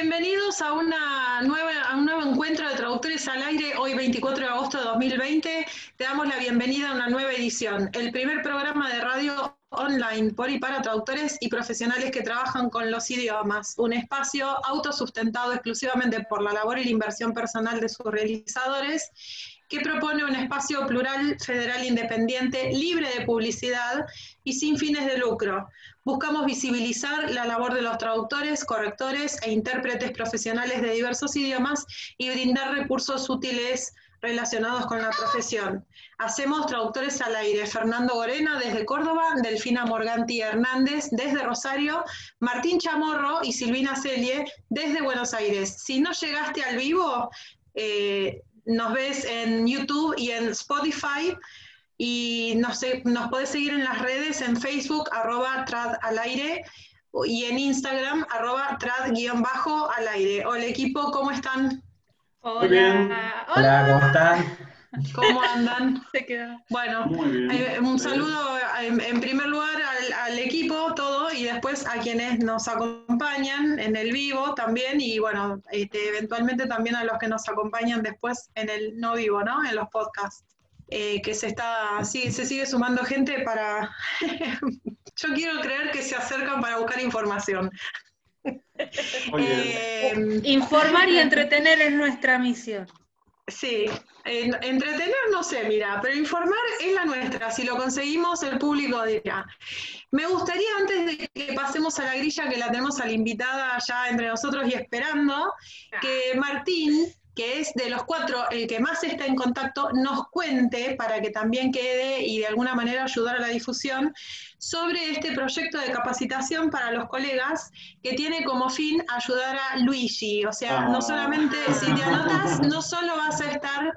Bienvenidos a, una nueva, a un nuevo encuentro de traductores al aire, hoy 24 de agosto de 2020. Te damos la bienvenida a una nueva edición, el primer programa de radio online por y para traductores y profesionales que trabajan con los idiomas, un espacio autosustentado exclusivamente por la labor y la inversión personal de sus realizadores que propone un espacio plural, federal, independiente, libre de publicidad y sin fines de lucro. Buscamos visibilizar la labor de los traductores, correctores e intérpretes profesionales de diversos idiomas y brindar recursos útiles relacionados con la profesión. Hacemos traductores al aire. Fernando Gorena desde Córdoba, Delfina Morganti Hernández desde Rosario, Martín Chamorro y Silvina Celie desde Buenos Aires. Si no llegaste al vivo, eh, nos ves en YouTube y en Spotify y nos, nos podés seguir en las redes, en Facebook, arroba trad al aire y en Instagram, arroba trad guion bajo al aire. Hola equipo, ¿cómo están? Hola. Muy bien. Hola, ¿cómo están? ¿Cómo andan? Bueno, eh, un saludo en, primer lugar al, equipo, todo, y después a quienes nos acompañan en el vivo también, y bueno, este, eventualmente también a los que nos acompañan después en el no vivo, ¿no? En los podcasts. Eh, que se está, sí, se sigue sumando gente para, yo quiero creer que se acercan para buscar información. Eh, Informar y entretener es nuestra misión. Sí, entretener no sé, mira, pero informar es la nuestra. Si lo conseguimos, el público dirá. Me gustaría, antes de que pasemos a la grilla, que la tenemos a la invitada ya entre nosotros y esperando, que Martín que es de los cuatro el que más está en contacto, nos cuente para que también quede y de alguna manera ayudar a la difusión sobre este proyecto de capacitación para los colegas que tiene como fin ayudar a Luigi. O sea, no solamente si te anotas, no solo vas a estar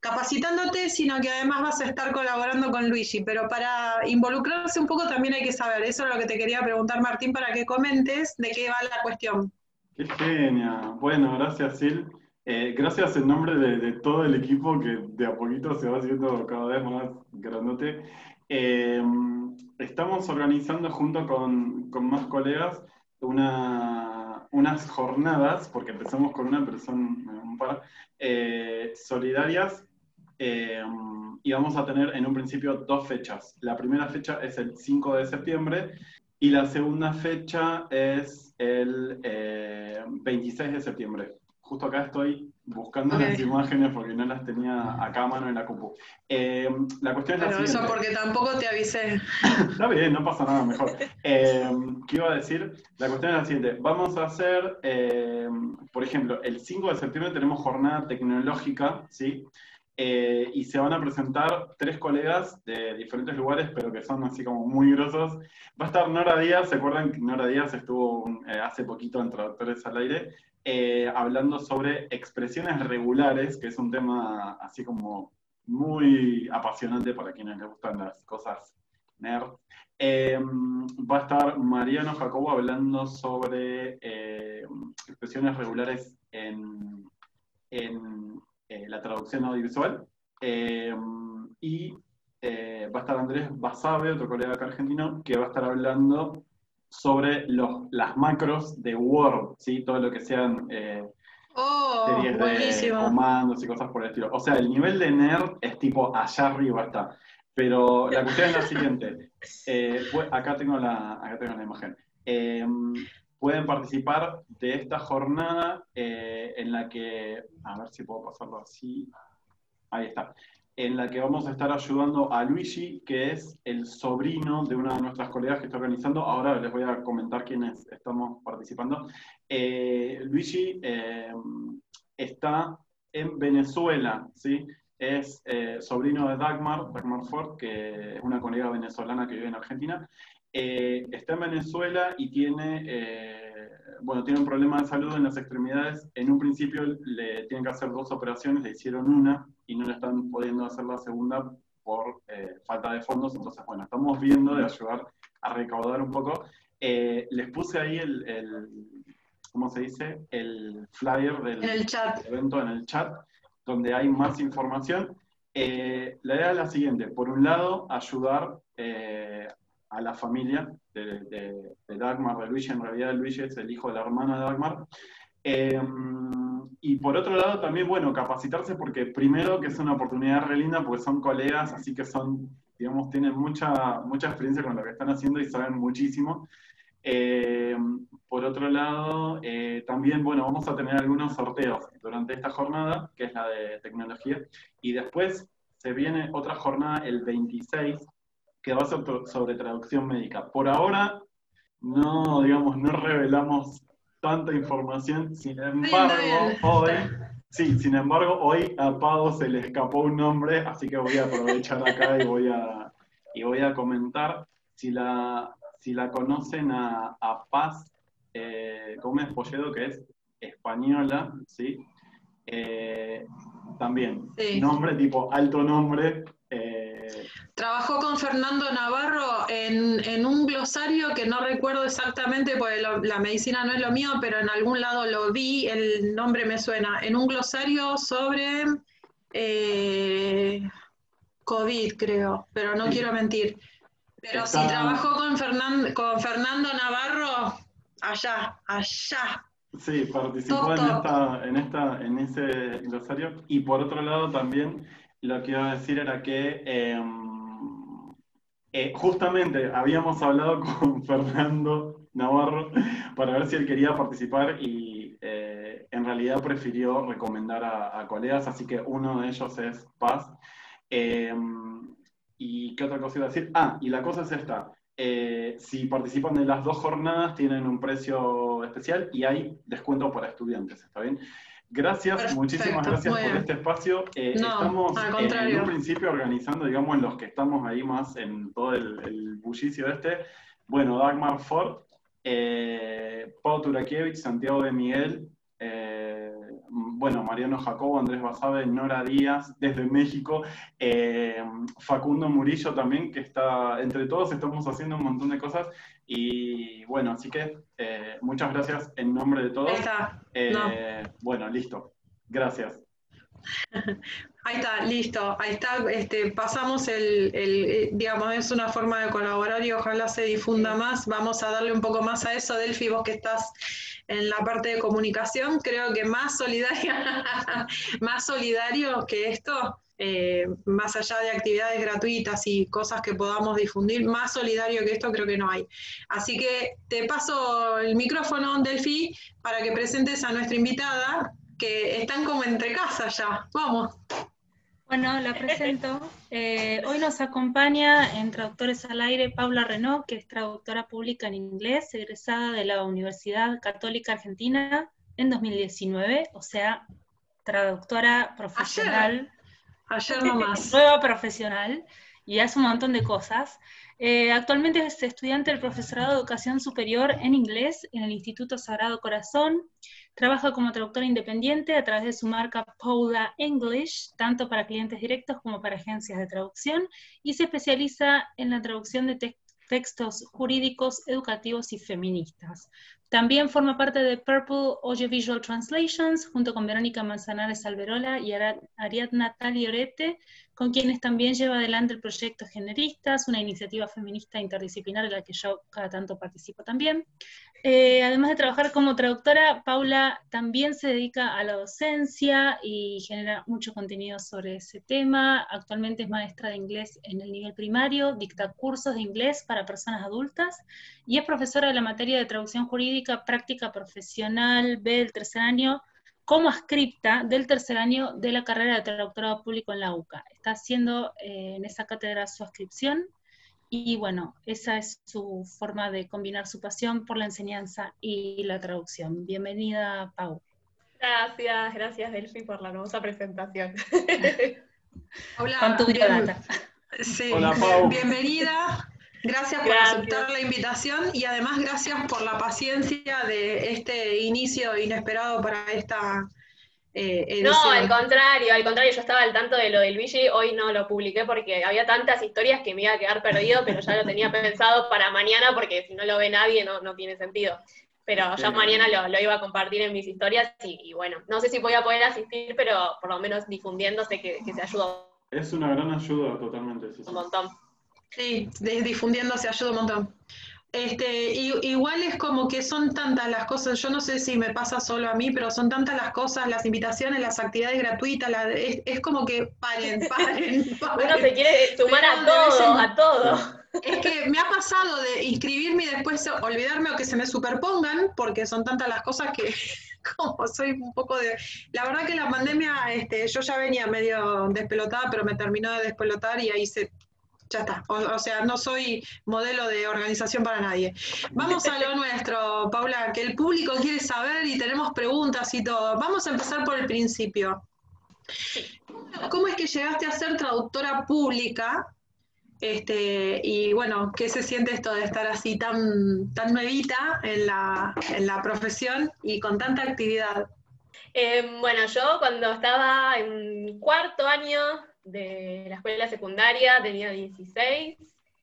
capacitándote, sino que además vas a estar colaborando con Luigi. Pero para involucrarse un poco también hay que saber. Eso es lo que te quería preguntar, Martín, para que comentes de qué va la cuestión. Qué genia. Bueno, gracias, Sil. Eh, gracias en nombre de, todo el equipo que de a poquito se va haciendo cada vez más grandote. Eh, estamos organizando junto con, más colegas unas jornadas, porque empezamos con una persona, un par, eh, solidarias, y vamos a tener en un principio dos fechas. La primera fecha es el 5 de septiembre y la segunda fecha es el 26 de septiembre justo acá estoy buscando las imágenes porque no las tenía acá a mano en la compu. Eh, la cuestión es la siguiente. eso porque tampoco te avisé. Está bien, no pasa nada, mejor. Eh, ¿Qué iba a decir? La cuestión es la siguiente. Vamos a hacer, eh, por ejemplo, el 5 de septiembre tenemos jornada tecnológica, ¿sí? y se van a presentar tres colegas de diferentes lugares, pero que son así como muy grosos. Va a estar Nora Díaz, ¿se acuerdan que Nora Díaz estuvo hace poquito en Traductores al Aire? Eh, hablando sobre expresiones regulares, que es un tema así como muy apasionante para quienes les gustan las cosas nerd. Em, va a estar Mariano Jacobo hablando sobre eh, expresiones regulares en, en eh, la traducción audiovisual. Em, y va a estar Andrés Basabe, otro colega argentino, que va a estar hablando sobre los, las macros de Word, ¿sí? todo lo que sean eh, oh, series de comandos y cosas por el estilo. O sea, el nivel de nerd es tipo allá arriba está. Pero la cuestión es la siguiente. Eh, acá, tengo la, acá tengo la imagen. Em, pueden participar de esta jornada eh, en la que, a ver si puedo pasarlo así. Ahí está en la que vamos a estar ayudando a Luigi, que es el sobrino de una de nuestras colegas que está organizando. Ahora les voy a comentar quiénes estamos participando. Eh, Luigi eh, está en Venezuela, ¿sí? Es eh, sobrino de Dagmar, Dagmar Ford, que es una colega venezolana que vive en Argentina. Está en Venezuela y tiene bueno, tiene un problema de salud en las extremidades. En un principio le tienen que hacer dos operaciones, le hicieron una y no le están pudiendo hacer la segunda por eh, falta de fondos. Entonces, bueno, estamos viendo de ayudar a recaudar un poco. Eh, les puse ahí el, ¿cómo se dice? El flyer del evento en el chat, donde hay más información. Eh, la idea es la siguiente, por un lado, ayudar a la familia de, Dagmar, de Luigi, en realidad Luigi es el hijo de la hermana de Dagmar, Em, y por otro lado también, bueno, capacitarse porque primero que es una oportunidad re linda porque son colegas, así que son, digamos, tienen mucha, mucha experiencia con lo que están haciendo y saben muchísimo. Em, por otro lado, eh, también, bueno, vamos a tener algunos sorteos durante esta jornada, que es la de tecnología, y después se viene otra jornada el 26, que va a ser sobre traducción médica. Por ahora, no, digamos, no revelamos tanta información, sin embargo, hoy, sí, sin embargo, hoy a Pau se le escapó un nombre, así que voy a aprovechar acá y voy a, y voy a comentar. Si la, si la conocen a, Paz eh, Gómez Polledo, que es española, ¿sí? Eh, también, nombre tipo alto nombre. Eh, Trabajó con Fernando Navarro en, un glosario que no recuerdo exactamente, porque la medicina no es lo mío, pero en algún lado lo vi, el nombre me suena, en un glosario sobre COVID, creo, pero no quiero mentir. Pero si trabajó con, con Fernando Navarro, allá, allá. Sí, participó en, esta, en, esta, en ese glosario. Y por otro lado también lo que iba a decir era que em, eh, justamente habíamos hablado con Fernando Navarro para ver si él quería participar y eh, en realidad prefirió recomendar a, colegas, así que uno de ellos es Paz. Em, ¿Y qué otra cosa iba a decir? Ah, y la cosa es esta. Eh, si participan de las dos jornadas, tienen un precio especial y hay descuento para estudiantes, ¿está bien? Gracias, muchísimas gracias por este espacio. Eh, estamos en un principio organizando, digamos, en los que estamos ahí más en todo el, bullicio este. Bueno, Dagmar Ford, eh, Pau Turakiewicz, Santiago de Miguel, bueno, Mariano Jacobo, Andrés Basabe, Nora Díaz, desde México, eh, Facundo Murillo también, que está, entre todos estamos haciendo un montón de cosas. Y bueno, así que eh, muchas gracias en nombre de todos. Bueno, listo. Gracias. Ahí está, listo, ahí está, este, pasamos el, digamos, es una forma de colaborar y ojalá se difunda más. Vamos a darle un poco más a eso, Delphi, vos que estás en la parte de comunicación, creo que más solidaria, más solidario que esto, eh, más allá de actividades gratuitas y cosas que podamos difundir, más solidario que esto creo que no hay. Así que te paso el micrófono, Delphi, para que presentes a nuestra invitada, que están como entre casa ya. Vamos. Bueno, la presento. Eh, hoy nos acompaña en Traductores al Aire Paula Renault, que es traductora pública en inglés, egresada de la Universidad Católica Argentina en 2019, o sea, traductora profesional. Ayer, nomás. Nueva profesional y hace un montón de cosas. Eh, actualmente es estudiante del profesorado de Educación Superior en inglés en el Instituto Sagrado Corazón. Trabaja como traductora independiente a través de su marca Paula English, tanto para clientes directos como para agencias de traducción, y se especializa en la traducción de textos jurídicos, educativos y feministas. También forma parte de Purple Audiovisual Translations, junto con Verónica Manzanares Alberola y Ariadna Taliorete, con quienes también lleva adelante el proyecto Generistas, una iniciativa feminista interdisciplinar en la que yo cada tanto participo también. Eh, además de trabajar como traductora, Paula también se dedica a la docencia y genera mucho contenido sobre ese tema. Actualmente es maestra de inglés en el nivel primario, dicta cursos de inglés para personas adultas y es profesora de la materia de traducción jurídica práctica profesional B del tercer año como ascripta del tercer año de la carrera de traductorado público en la UCA. Está haciendo eh, en esa cátedra su ascripción y bueno, esa es su forma de combinar su pasión por la enseñanza y la traducción. Bienvenida, Pau. Gracias, gracias Delphi por la hermosa presentación. Hola, Hola Pau. bienvenida. Gracias por aceptar la invitación y además gracias por la paciencia de este inicio inesperado para esta eh, no, al contrario, al contrario, yo estaba al tanto de lo del Luigi, hoy no lo publiqué porque había tantas historias que me iba a quedar perdido, pero ya lo tenía pensado para mañana porque si no lo ve nadie no, no tiene sentido. Pero ya mañana lo, iba a compartir en mis historias y, bueno, no sé si voy a poder asistir, pero por lo menos difundiendo sé que, se ayuda. Es una gran ayuda totalmente. Un montón. Sí, difundiendo se ayuda un montón. Este, igual es como que son tantas las cosas, yo no sé si me pasa solo a mí, pero son tantas las cosas, las invitaciones, las actividades gratuitas, es, como que paren, paren, paren. Uno se quiere sumar a todo, a todo. Es que me ha pasado de inscribirme y después olvidarme o que se me superpongan, porque son tantas las cosas que como soy un poco de... La verdad que la pandemia, este, yo ya venía medio despelotada, pero me terminó de despelotar y ahí se ya está. O, sea, no soy modelo de organización para nadie. Vamos a lo nuestro, Paula, que el público quiere saber y tenemos preguntas y todo. Vamos a empezar por el principio. ¿Cómo es que llegaste a ser traductora pública? Este, y bueno, ¿qué se siente esto de estar así tan, tan nuevita en la, en la profesión y con tanta actividad? Eh, bueno, yo cuando estaba en cuarto año de la escuela secundaria, tenía 16.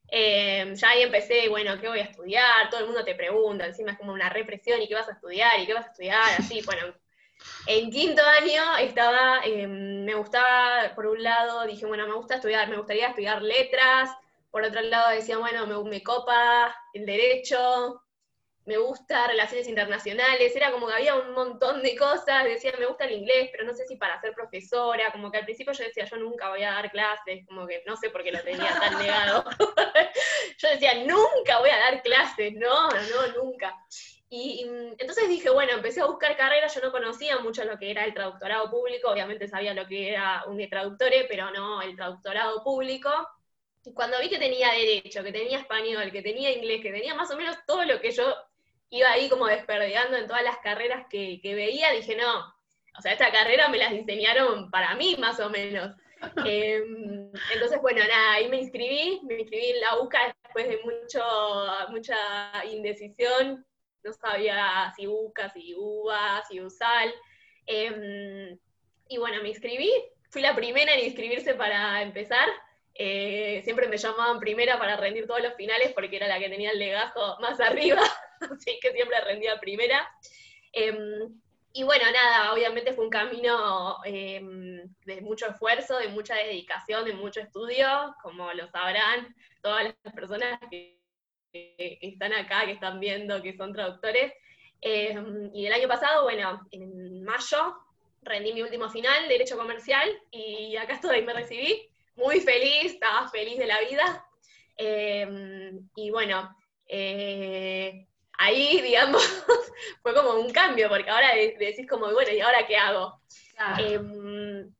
Eh, ya ahí empecé, bueno, ¿qué voy a estudiar? Todo el mundo te pregunta, encima es como una represión, ¿y qué vas a estudiar? ¿Y qué vas a estudiar? Así, bueno. En quinto año estaba, em, me gustaba, por un lado, dije, bueno, me gusta estudiar, me gustaría estudiar letras, por otro lado decía, bueno, me, me copa el derecho, me gusta relaciones internacionales, era como que había un montón de cosas, decía, me gusta el inglés, pero no sé si para ser profesora, como que al principio yo decía, yo nunca voy a dar clases, como que no sé por qué lo tenía tan negado. yo decía, nunca voy a dar clases, no, no, nunca. Y, entonces dije, bueno, empecé a buscar carreras, yo no conocía mucho lo que era el traductorado público, obviamente sabía lo que era un traductore, pero no el traductorado público. Y cuando vi que tenía derecho, que tenía español, que tenía inglés, que tenía más o menos todo lo que yo iba ahí como desperdigando en todas las carreras que, veía, dije, no, o sea, esta carrera me las diseñaron para mí más o menos. Em, entonces, bueno, nada, ahí me inscribí, me inscribí en la UCA después de mucho, mucha indecisión, no sabía si UCA, si UBA, si USAL. Em, y bueno, me inscribí, fui la primera en inscribirse para empezar. Eh, siempre me llamaban primera para rendir todos los finales porque era la que tenía el legajo más arriba. así que siempre rendía primera. Em, y bueno, nada, obviamente fue un camino em, de mucho esfuerzo, de mucha dedicación, de mucho estudio, como lo sabrán todas las personas que, están acá, que están viendo, que son traductores. Em, y el año pasado, bueno, en mayo, rendí mi último final, Derecho Comercial, y acá estoy, me recibí, muy feliz, estaba feliz de la vida. y bueno, eh, ahí, digamos, fue como un cambio, porque ahora decís como, bueno, ¿y ahora qué hago? Em,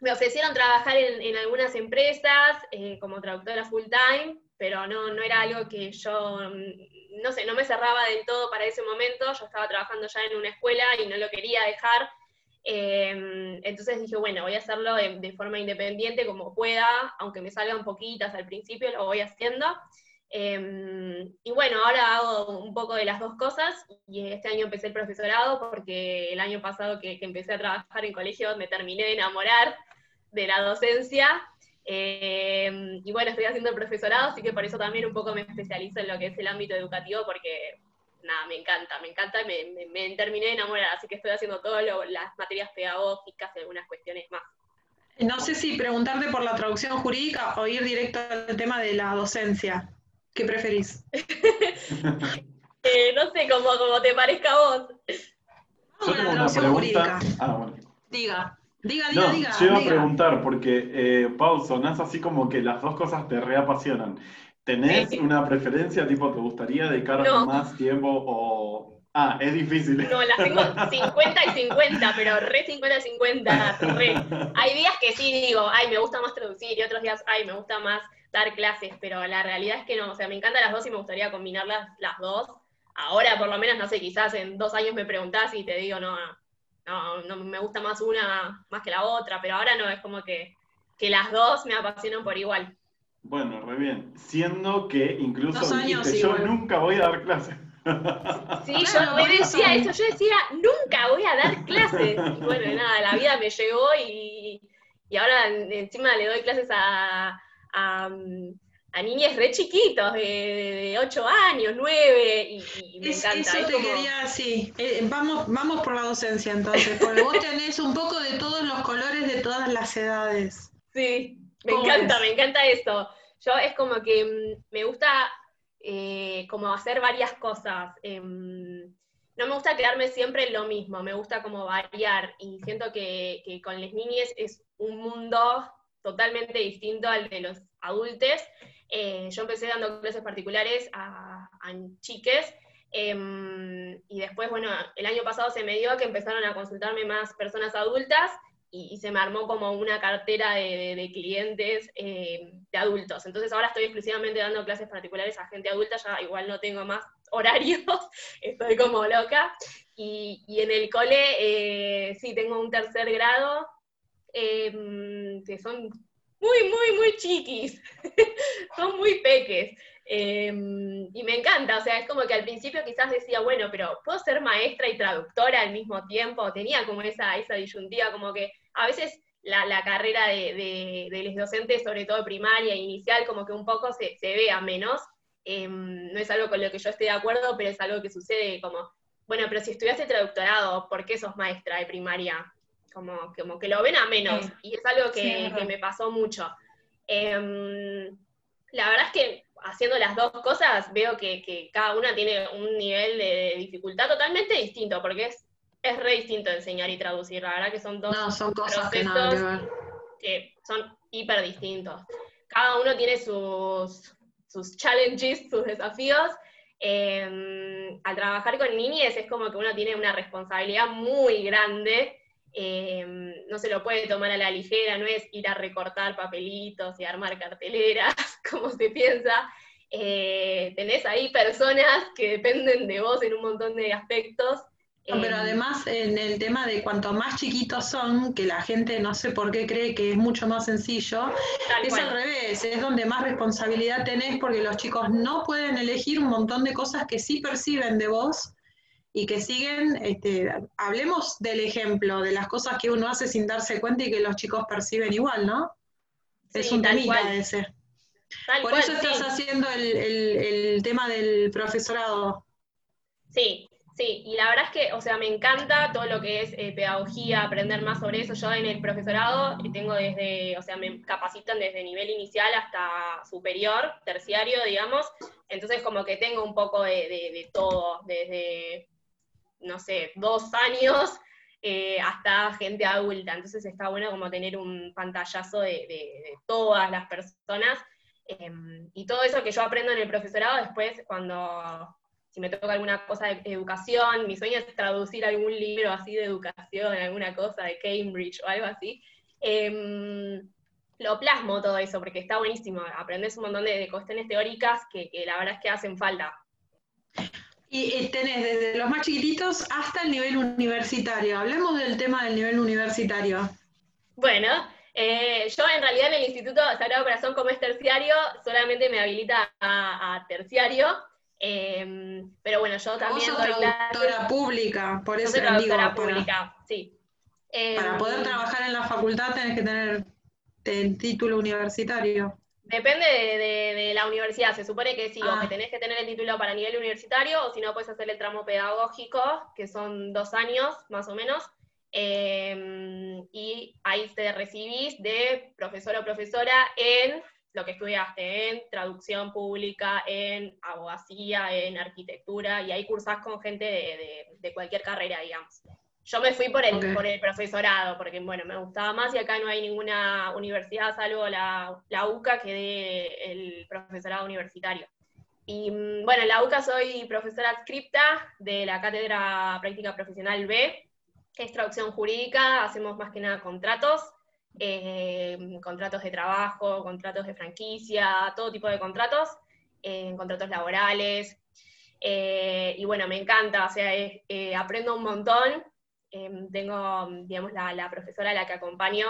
me ofrecieron trabajar en, algunas empresas eh, como traductora full time, pero no, no era algo que yo, no sé, no me cerraba del todo para ese momento, yo estaba trabajando ya en una escuela y no lo quería dejar, em, entonces dije, bueno, voy a hacerlo de, de, forma independiente como pueda, aunque me salgan poquitas al principio, lo voy haciendo. Em, y bueno, ahora hago un poco de las dos cosas y este año empecé el profesorado porque el año pasado que, empecé a trabajar en colegio me terminé de enamorar de la docencia. Em, y bueno, estoy haciendo el profesorado, así que por eso también un poco me especializo en lo que es el ámbito educativo porque nada, me encanta, me encanta y me, me, terminé de enamorar, así que estoy haciendo todas las materias pedagógicas y algunas cuestiones más. No sé si preguntarte por la traducción jurídica o ir directo al tema de la docencia. ¿Qué preferís? Eh, no sé, como, como te parezca a vos. Yo tengo una pregunta. Ah, bueno. Diga. Diga, diga, diga. Yo iba a preguntar, porque, eh, Pau, sonás así como que las dos cosas te reapasionan. ¿Tenés una preferencia, tipo, te gustaría dedicar más tiempo o...? Ah, es difícil. No, las tengo 50 y 50, pero re 50 y 50, re. Hay días que sí digo, ay, me gusta más traducir, y otros días, ay, me gusta más dar clases, pero la realidad es que no, o sea, me encantan las dos y me gustaría combinarlas las dos. Ahora, por lo menos, no sé, quizás en dos años me preguntás y te digo, no, no, no me gusta más una más que la otra, pero ahora no, es como que, que las dos me apasionan por igual. Bueno, re bien. Siendo que incluso dijiste, yo nunca voy a dar clases. Sí, yo decía eso, yo decía, nunca voy a dar clases. Y bueno, nada, la vida me llegó y, y ahora encima le doy clases a, a, a niñas re chiquitos, de, 8 años, 9, y, me encanta. Eso te quería, sí. Eh, vamos, vamos por la docencia entonces, porque vos tenés un poco de todos los colores de todas las edades. Sí, me encanta, me encanta eso. Yo es como que mm, me gusta eh, como hacer varias cosas. Em, no me gusta quedarme siempre en lo mismo, me gusta como variar y siento que, con las niñas es un mundo totalmente distinto al de los adultos. Eh, yo empecé dando clases particulares a, a chiques em, y después, bueno, el año pasado se me dio que empezaron a consultarme más personas adultas y, se me armó como una cartera de, clientes eh, de adultos. Entonces ahora estoy exclusivamente dando clases particulares a gente adulta, ya igual no tengo más horarios, estoy como loca. Y, en el cole, eh, sí, tengo un tercer grado, em, que son muy, muy, muy chiquis, son muy peques. Em, y me encanta, o sea, es como que al principio quizás decía, bueno, pero ¿puedo ser maestra y traductora al mismo tiempo? Tenía como esa, esa disyuntiva, como que a veces la, carrera de, los docentes, sobre todo primaria e inicial, como que un poco se, se ve a menos. Em, no es algo con lo que yo esté de acuerdo, pero es algo que sucede como, bueno, pero si estudiaste traductorado, ¿por qué sos maestra de primaria? Como, como que lo ven a menos, y es algo que, me pasó mucho. Em, la verdad es que haciendo las dos cosas veo que, cada una tiene un nivel de dificultad totalmente distinto, porque es es re distinto enseñar y traducir. La verdad que son dos cosas procesos que, son hiper distintos. Cada uno tiene sus, sus challenges, sus desafíos. Em, al trabajar con niñes es como que uno tiene una responsabilidad muy grande. Em, no se lo puede tomar a la ligera, no es ir a recortar papelitos y armar carteleras, como se piensa. Eh, tenés ahí personas que dependen de vos en un montón de aspectos pero em, además en el tema de cuanto más chiquitos son, que la gente no sé por qué cree que es mucho más sencillo, es al revés, es donde más responsabilidad tenés porque los chicos no pueden elegir un montón de cosas que sí perciben de vos y que siguen, este, hablemos del ejemplo, de las cosas que uno hace sin darse cuenta y que los chicos perciben igual, ¿no? es un temita ese. por eso estás haciendo el, el tema del profesorado. Sí, Sí, y la verdad es que, o sea, me encanta todo lo que es eh, pedagogía, aprender más sobre eso. Yo en el profesorado tengo desde, o sea, me capacitan desde nivel inicial hasta superior, terciario, digamos. Entonces, como que tengo un poco de, todo, desde, no sé, dos años eh, hasta gente adulta. Entonces, está bueno como tener un pantallazo de, todas las personas. Em, y todo eso que yo aprendo en el profesorado, después, cuando si me toca alguna cosa de educación, mi sueño es traducir algún libro así de educación, alguna cosa de Cambridge o algo así. Em, lo plasmo todo eso, porque está buenísimo. Aprendes un montón de, cuestiones teóricas que, la verdad es que hacen falta. Y, tenés desde los más chiquititos hasta el nivel universitario. Hablemos del tema del nivel universitario. Bueno, eh, yo en realidad en el Instituto Sagrado Corazón como es terciario, solamente me habilita a terciario, Em, pero bueno, yo también sos traductora pública, por eso digo, pública, sí. para poder em, trabajar en la facultad tenés que tener el título universitario. Depende de, la universidad, se supone que sí, o que ah. tenés que tener el título para nivel universitario, o si no puedes hacer el tramo pedagógico, que son dos años más o menos, em, y ahí te recibís de profesor o profesora en lo que estudiaste en traducción pública, en abogacía, en arquitectura, y ahí cursás con gente de, cualquier carrera, digamos. Yo me fui por el, por el profesorado, porque bueno, me gustaba más y acá no hay ninguna universidad, salvo la, la UCA, que dé el profesorado universitario. Y mm, bueno, en la UCA soy profesora adscripta de la Cátedra Práctica Profesional B, que es traducción jurídica, hacemos más que nada contratos, eh, contratos de trabajo, contratos de franquicia, todo tipo de contratos, eh, contratos laborales. Eh, y bueno, me encanta, o sea, aprendo un montón. Tengo, digamos, la, profesora a la que acompaño,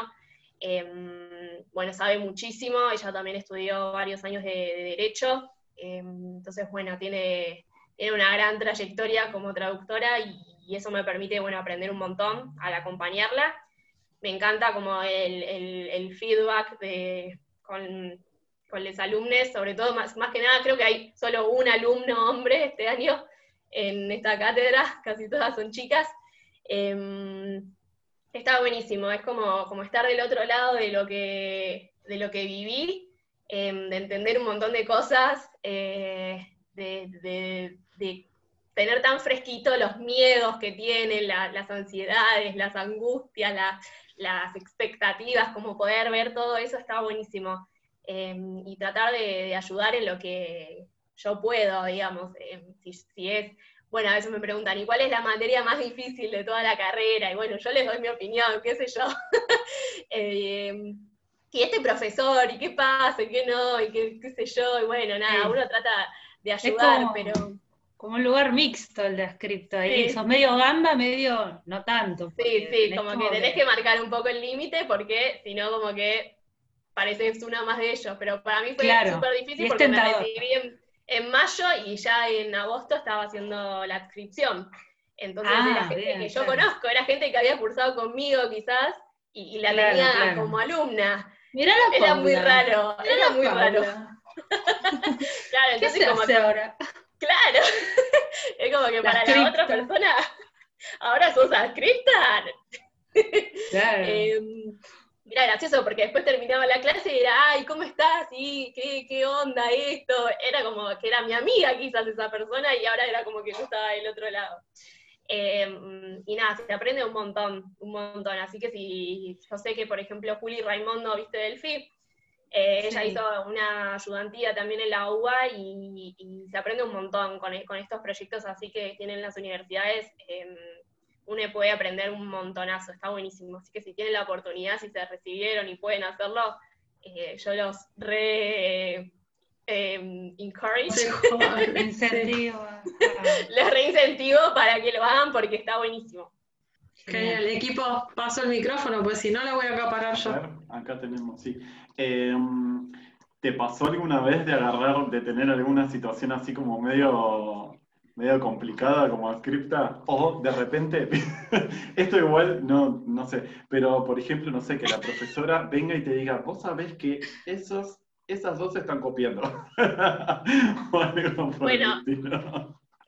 bueno, sabe muchísimo, ella también estudió varios años de, Derecho, entonces, bueno, tiene, tiene una gran trayectoria como traductora y, y eso me permite, bueno, aprender un montón al acompañarla me encanta como el, feedback de, con, los alumnos, sobre todo más, más que nada creo que hay solo un alumno hombre este año en esta cátedra, casi todas son chicas. Eh, está buenísimo, es como, como estar del otro lado de lo que, de lo que viví, em, de entender un montón de cosas, eh, de, tener tan fresquito los miedos que tienen, las ansiedades, las angustias, las expectativas, como poder ver todo eso está buenísimo. Em, y tratar de, ayudar en lo que yo puedo, digamos, si, es, bueno, a veces me preguntan, ¿y cuál es la materia más difícil de toda la carrera? Y bueno, yo les doy mi opinión, qué sé yo. Em, y este profesor, y qué pasa, y qué no, y qué, sé yo, y bueno, nada, uno trata de ayudar, pero... Como un lugar mixto el de scripto ahí, sos medio gamba, medio no tanto. Sí, sí, como, que tenés que... marcar un poco el límite, porque si no, como que parece una más de ellos, pero para mí fue súper difícil porque me recibí en, mayo y ya en agosto estaba haciendo la inscripción. Entonces ah, era gente que yo conozco, era gente que había cursado conmigo quizás y, la tenía como alumna. Era muy raro, era muy raro. claro, entonces como que, ahora? Claro, es como que para la otra persona, ahora sos adscripta. Claro. Em, era gracioso porque después terminaba la clase y era, ay, ¿cómo estás? ¿Y qué, qué onda esto? Era como que era mi amiga quizás esa persona y ahora era como que yo estaba del otro lado. Em, y nada, se aprende un montón, un montón. Así que si yo sé que, por ejemplo, Juli Raimondo, viste del FIP, eh, ella hizo una ayudantía también en la UBA y, se aprende un montón con, con, estos proyectos así que tienen las universidades. Em, uno puede aprender un montonazo, está buenísimo. Así que si tienen la oportunidad, si se recibieron y pueden hacerlo, eh, yo los re eh, encourage. incentivo. Les reincentivo para que lo hagan porque está buenísimo. el equipo, paso el micrófono, pues si no lo voy a acaparar yo. acá tenemos, sí. Em, ¿Te pasó alguna vez de agarrar, de tener alguna situación así como medio, medio complicada como scripta? O de repente, esto igual, no, no sé, pero por ejemplo, no sé, que la profesora venga y te diga, vos sabés que esos esas dos se están copiando. bueno,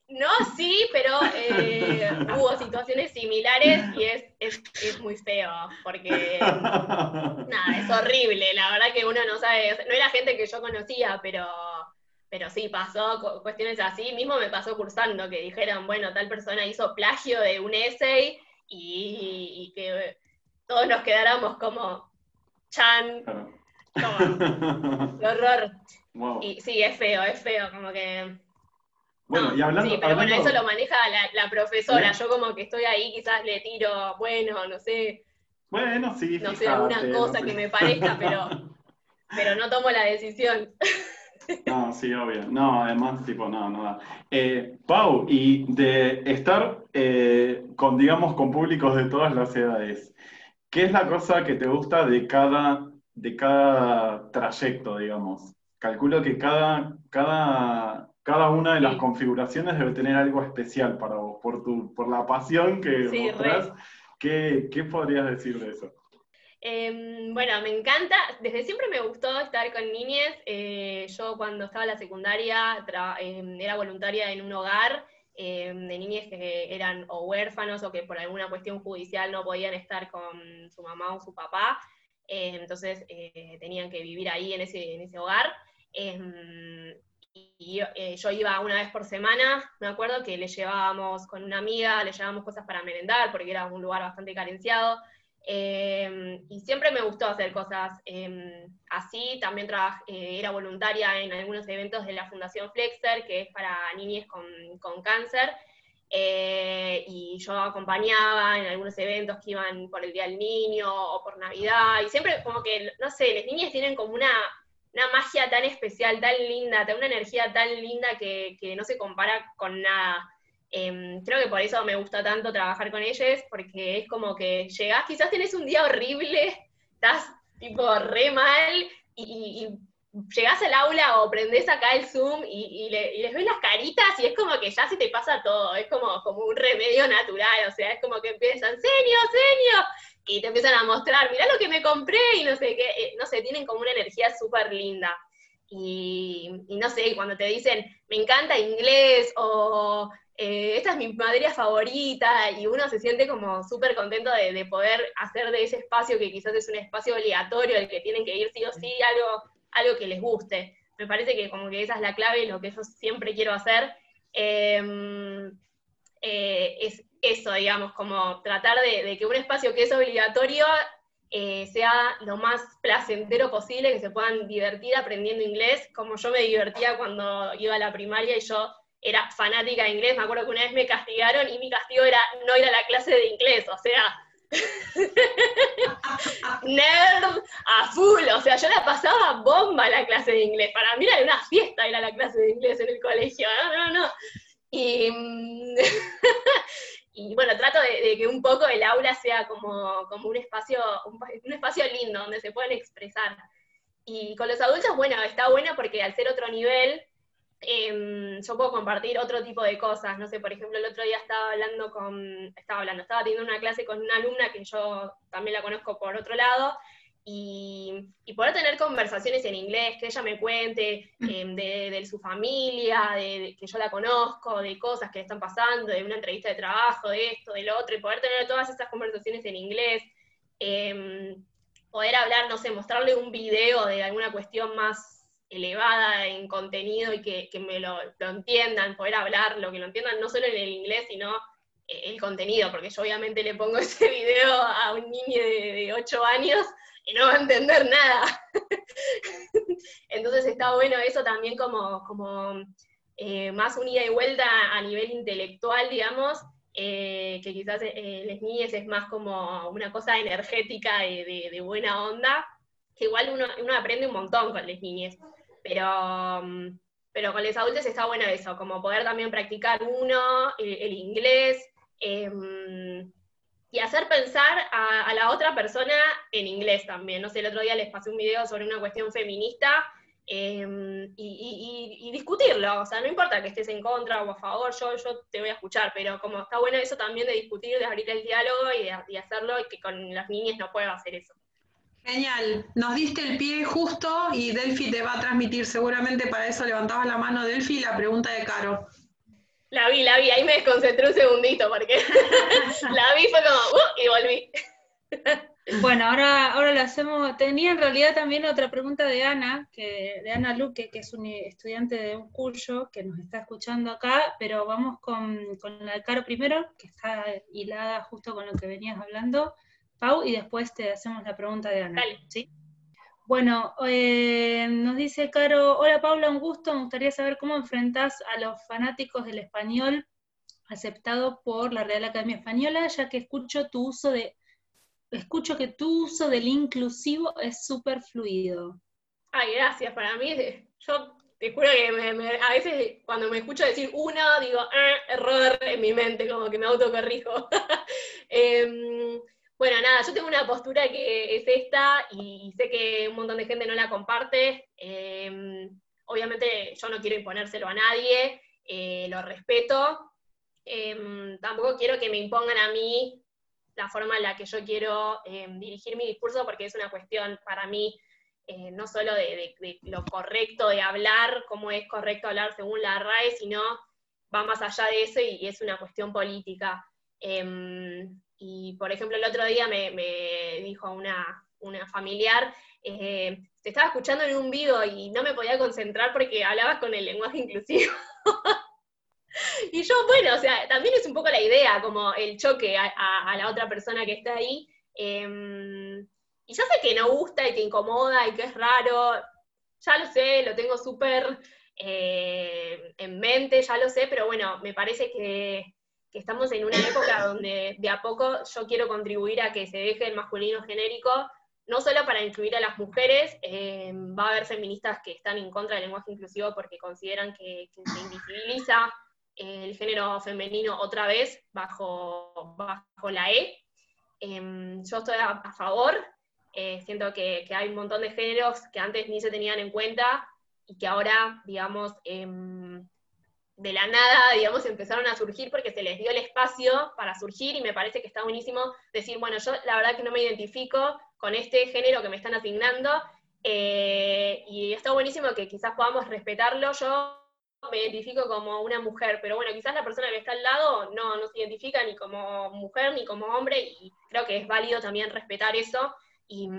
no, sí, pero eh, hubo situaciones similares y es, es, muy feo, porque nada, es horrible. La verdad que uno no sabe, no era gente que yo conocía, pero, pero sí, pasó cuestiones así. Mismo me pasó cursando, que dijeron, bueno, tal persona hizo plagio de un essay y, que todos nos quedáramos como, chan, qué horror. Y sí, es feo, es feo, como que. Bueno, y hablando. Sí, pero bueno, eso lo maneja la, profesora. Yo como que estoy ahí, quizás le tiro, bueno, no sé. Bueno, sí. No sé, alguna cosa que me parezca, pero, pero no tomo la decisión. No, sí, obvio. No, además, tipo, no, no da. Eh, Pau, y de estar eh, con, digamos, con públicos de todas las edades, ¿qué es la cosa que te gusta de cada de cada trayecto, digamos. Calculo que cada, cada, cada una de las configuraciones debe tener algo especial para vos, por, tu, por la pasión que sí, ¿Qué, ¿Qué, podrías decir de eso? Em, bueno, me encanta, desde siempre me gustó estar con niñas. Eh, yo cuando estaba en la secundaria em, era voluntaria en un hogar em, de niñas que eran o huérfanos o que por alguna cuestión judicial no podían estar con su mamá o su papá. Eh, entonces eh, tenían que vivir ahí en ese, en ese hogar. Y yo iba una vez por semana, me acuerdo que le llevábamos con una amiga, le llevábamos cosas para merendar, porque era un lugar bastante carenciado. Em, y siempre me gustó hacer cosas em, así. También era voluntaria en algunos eventos de la Fundación Flexer, que es para niñas con, con cáncer. Eh, y yo acompañaba en algunos eventos que iban por el Día del Niño o por Navidad, y siempre como que, no sé, las niñas tienen como una, una magia tan especial, tan linda, una energía tan linda que, que no se compara con nada. Em, creo que por eso me gusta tanto trabajar con ellas, porque es como que llegás, quizás tenés un día horrible, estás tipo re mal, y llegás al aula o prendés acá el Zoom y, les ves las caritas y es como que ya se te pasa todo, es como, como un remedio natural, o sea, es como que empiezan, señor, señor, y te empiezan a mostrar, mirá lo que me compré y no sé qué, eh, no sé, tienen como una energía súper linda. Y, no sé, cuando te dicen, me encanta inglés o eh, esta es mi materia favorita y uno se siente como súper contento de, de, poder hacer de ese espacio que quizás es un espacio obligatorio, el que tienen que ir sí o sí, algo algo que les guste. me parece que como que esa es la clave, lo que yo siempre quiero hacer. Em, eh, es eso, digamos, como tratar de, que un espacio que es obligatorio eh, sea lo más placentero posible, que se puedan divertir aprendiendo inglés, como yo me divertía cuando iba a la primaria y yo era fanática de inglés. Me acuerdo que una vez me castigaron y mi castigo era no ir a la clase de inglés, o sea, nerd a full, o sea, yo la pasaba bomba la clase de inglés. Para mí era una fiesta ir a la clase de inglés en el colegio, no, no, no. Y, y bueno, trato de, que un poco el aula sea como, como un, espacio, un, espacio lindo donde se pueden expresar. Y con los adultos, bueno, está bueno porque al ser otro nivel, em, yo puedo compartir otro tipo de cosas. No sé, por ejemplo, el otro día estaba hablando con, estaba hablando, estaba teniendo una clase con una alumna que yo también la conozco por otro lado, y, poder tener conversaciones en inglés, que ella me cuente mm. em, de, su familia, de, que yo la conozco, de cosas que le están pasando, de una entrevista de trabajo, de esto, de lo otro, y poder tener todas esas conversaciones en inglés, em, poder hablar, no sé, mostrarle un video de alguna cuestión más elevada en contenido y que, me lo, entiendan, poder hablar, lo que lo entiendan no solo en el inglés, sino eh, el contenido, porque yo obviamente le pongo ese video a un niño de, de 8 años y no va a entender nada. Entonces está bueno eso también como, como eh, más unida y vuelta a nivel intelectual, digamos, eh, que quizás eh, les niñes es más como una cosa energética de, buena onda, que igual uno, aprende un montón con las niñas, pero, pero con los adultos está bueno eso, como poder también practicar uno, el, inglés, em, y hacer pensar a, la otra persona en inglés también. No sé, el otro día les pasé un video sobre una cuestión feminista em, y, discutirlo. O sea, no importa que estés en contra o a favor, yo, yo te voy a escuchar, pero como está bueno eso también de discutir, de abrir el diálogo y de, hacerlo y que con las niñas no puedo hacer eso. Genial, nos diste el pie justo y Delphi te va a transmitir seguramente para eso levantabas la mano Delphi la pregunta de Caro. La vi, la vi, ahí me desconcentré un segundito porque la vi, fue como, uh, y volví. Bueno, ahora, ahora lo hacemos. Tenía en realidad también otra pregunta de Ana, que, de Ana Luque, que es un estudiante de un curso que nos está escuchando acá, pero vamos con, con la de Caro primero, que está hilada justo con lo que venías hablando, Pau, y después te hacemos la pregunta de Ana. Dale. ¿sí? Bueno, eh, nos dice Caro, hola Paula, un gusto, me gustaría saber cómo enfrentás a los fanáticos del español aceptado por la Real Academia Española, ya que escucho tu uso de, escucho que tu uso del inclusivo es súper fluido. Ay, gracias, para mí, yo te juro que a veces cuando me escucho decir una, digo, ah, error en mi mente, como que me autocorrijo. eh, bueno, nada, yo tengo una postura que es esta y sé que un montón de gente no la comparte. Em, obviamente yo no quiero imponérselo a nadie, eh, lo respeto. Em, tampoco quiero que me impongan a mí la forma en la que yo quiero em, dirigir mi discurso, porque es una cuestión para mí eh, no solo de, lo correcto de hablar, cómo es correcto hablar según la RAE, sino va más allá de eso y, es una cuestión política. Y, por ejemplo, el otro día me, dijo una, familiar, eh, te estaba escuchando en un vivo y no me podía concentrar porque hablabas con el lenguaje inclusivo. y yo, bueno, o sea, también es un poco la idea, como el choque a, la otra persona que está ahí. Em, y yo sé que no gusta y que incomoda y que es raro, ya lo sé, lo tengo súper eh, en mente, ya lo sé, pero bueno, me parece que estamos en una época donde de a poco yo quiero contribuir a que se deje el masculino genérico, no solo para incluir a las mujeres, eh, va a haber feministas que están en contra del lenguaje inclusivo porque consideran que, se invisibiliza el género femenino otra vez bajo, bajo la E. Em, yo estoy a, favor, eh, siento que, que, hay un montón de géneros que antes ni se tenían en cuenta y que ahora, digamos, em, de la nada, digamos, empezaron a surgir porque se les dio el espacio para surgir y me parece que está buenísimo decir, bueno, yo la verdad que no me identifico con este género que me están asignando eh, y está buenísimo que quizás podamos respetarlo. Yo me identifico como una mujer, pero bueno, quizás la persona que está al lado no, no se identifica ni como mujer ni como hombre y creo que es válido también respetar eso y,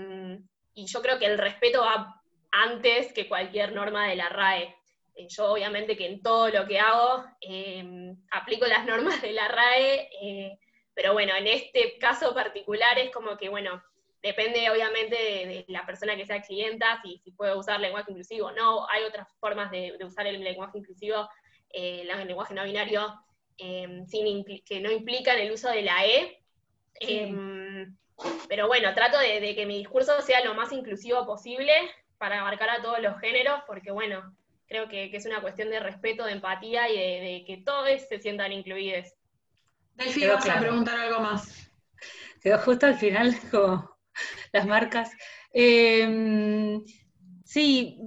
y yo creo que el respeto va antes que cualquier norma de la RAE. Eh, yo obviamente que en todo lo que hago aplico las normas de la RAE, pero bueno, en este caso particular es como que, bueno, depende obviamente de, la persona que sea clienta, si, si puede usar lenguaje inclusivo o no. Hay otras formas de, usar el lenguaje inclusivo, el lenguaje no binario, sin que no implican el uso de la E. Em, pero bueno, trato de, que mi discurso sea lo más inclusivo posible para abarcar a todos los géneros, porque bueno, creo que, es una cuestión de respeto, de empatía y de, que todos se sientan incluidos. Delphi, vas a preguntar algo más. Quedó justo al final como las marcas. Em, sí,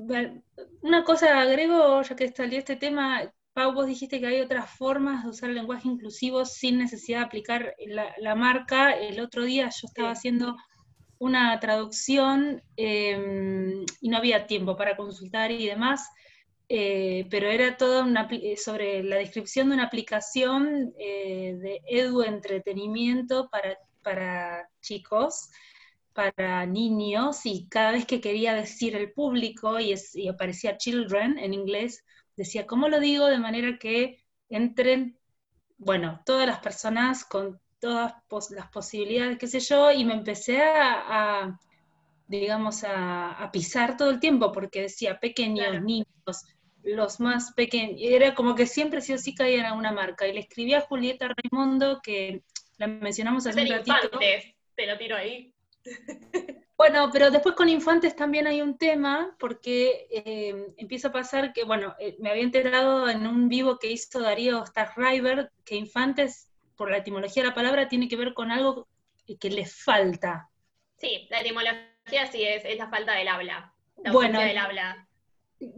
una cosa agrego, ya que salió este tema, Pau, vos dijiste que hay otras formas de usar el lenguaje inclusivo sin necesidad de aplicar la, marca. El otro día yo estaba haciendo una traducción em, y no había tiempo para consultar y demás, eh, pero era toda una, eh, sobre la descripción de una aplicación eh, de edu entretenimiento para, para chicos, para niños, y cada vez que quería decir el público y, y aparecía children en inglés, decía, ¿cómo lo digo? De manera que entren, bueno, todas las personas con todas las posibilidades, qué sé yo, y me empecé a, digamos, a, pisar todo el tiempo, porque decía pequeños, niños, los más pequeños, era como que siempre sí o sí caían a una marca, y le escribí a Julieta Raimundo, que la mencionamos hace un ratito. te lo tiro ahí. Bueno, pero después con Infantes también hay un tema, porque eh, empieza a pasar que, bueno, eh, me había enterado en un vivo que hizo Darío Starriver, que Infantes, por la etimología de la palabra, tiene que ver con algo que le falta. Sí, la etimología sí es, la falta del habla. La bueno, del habla.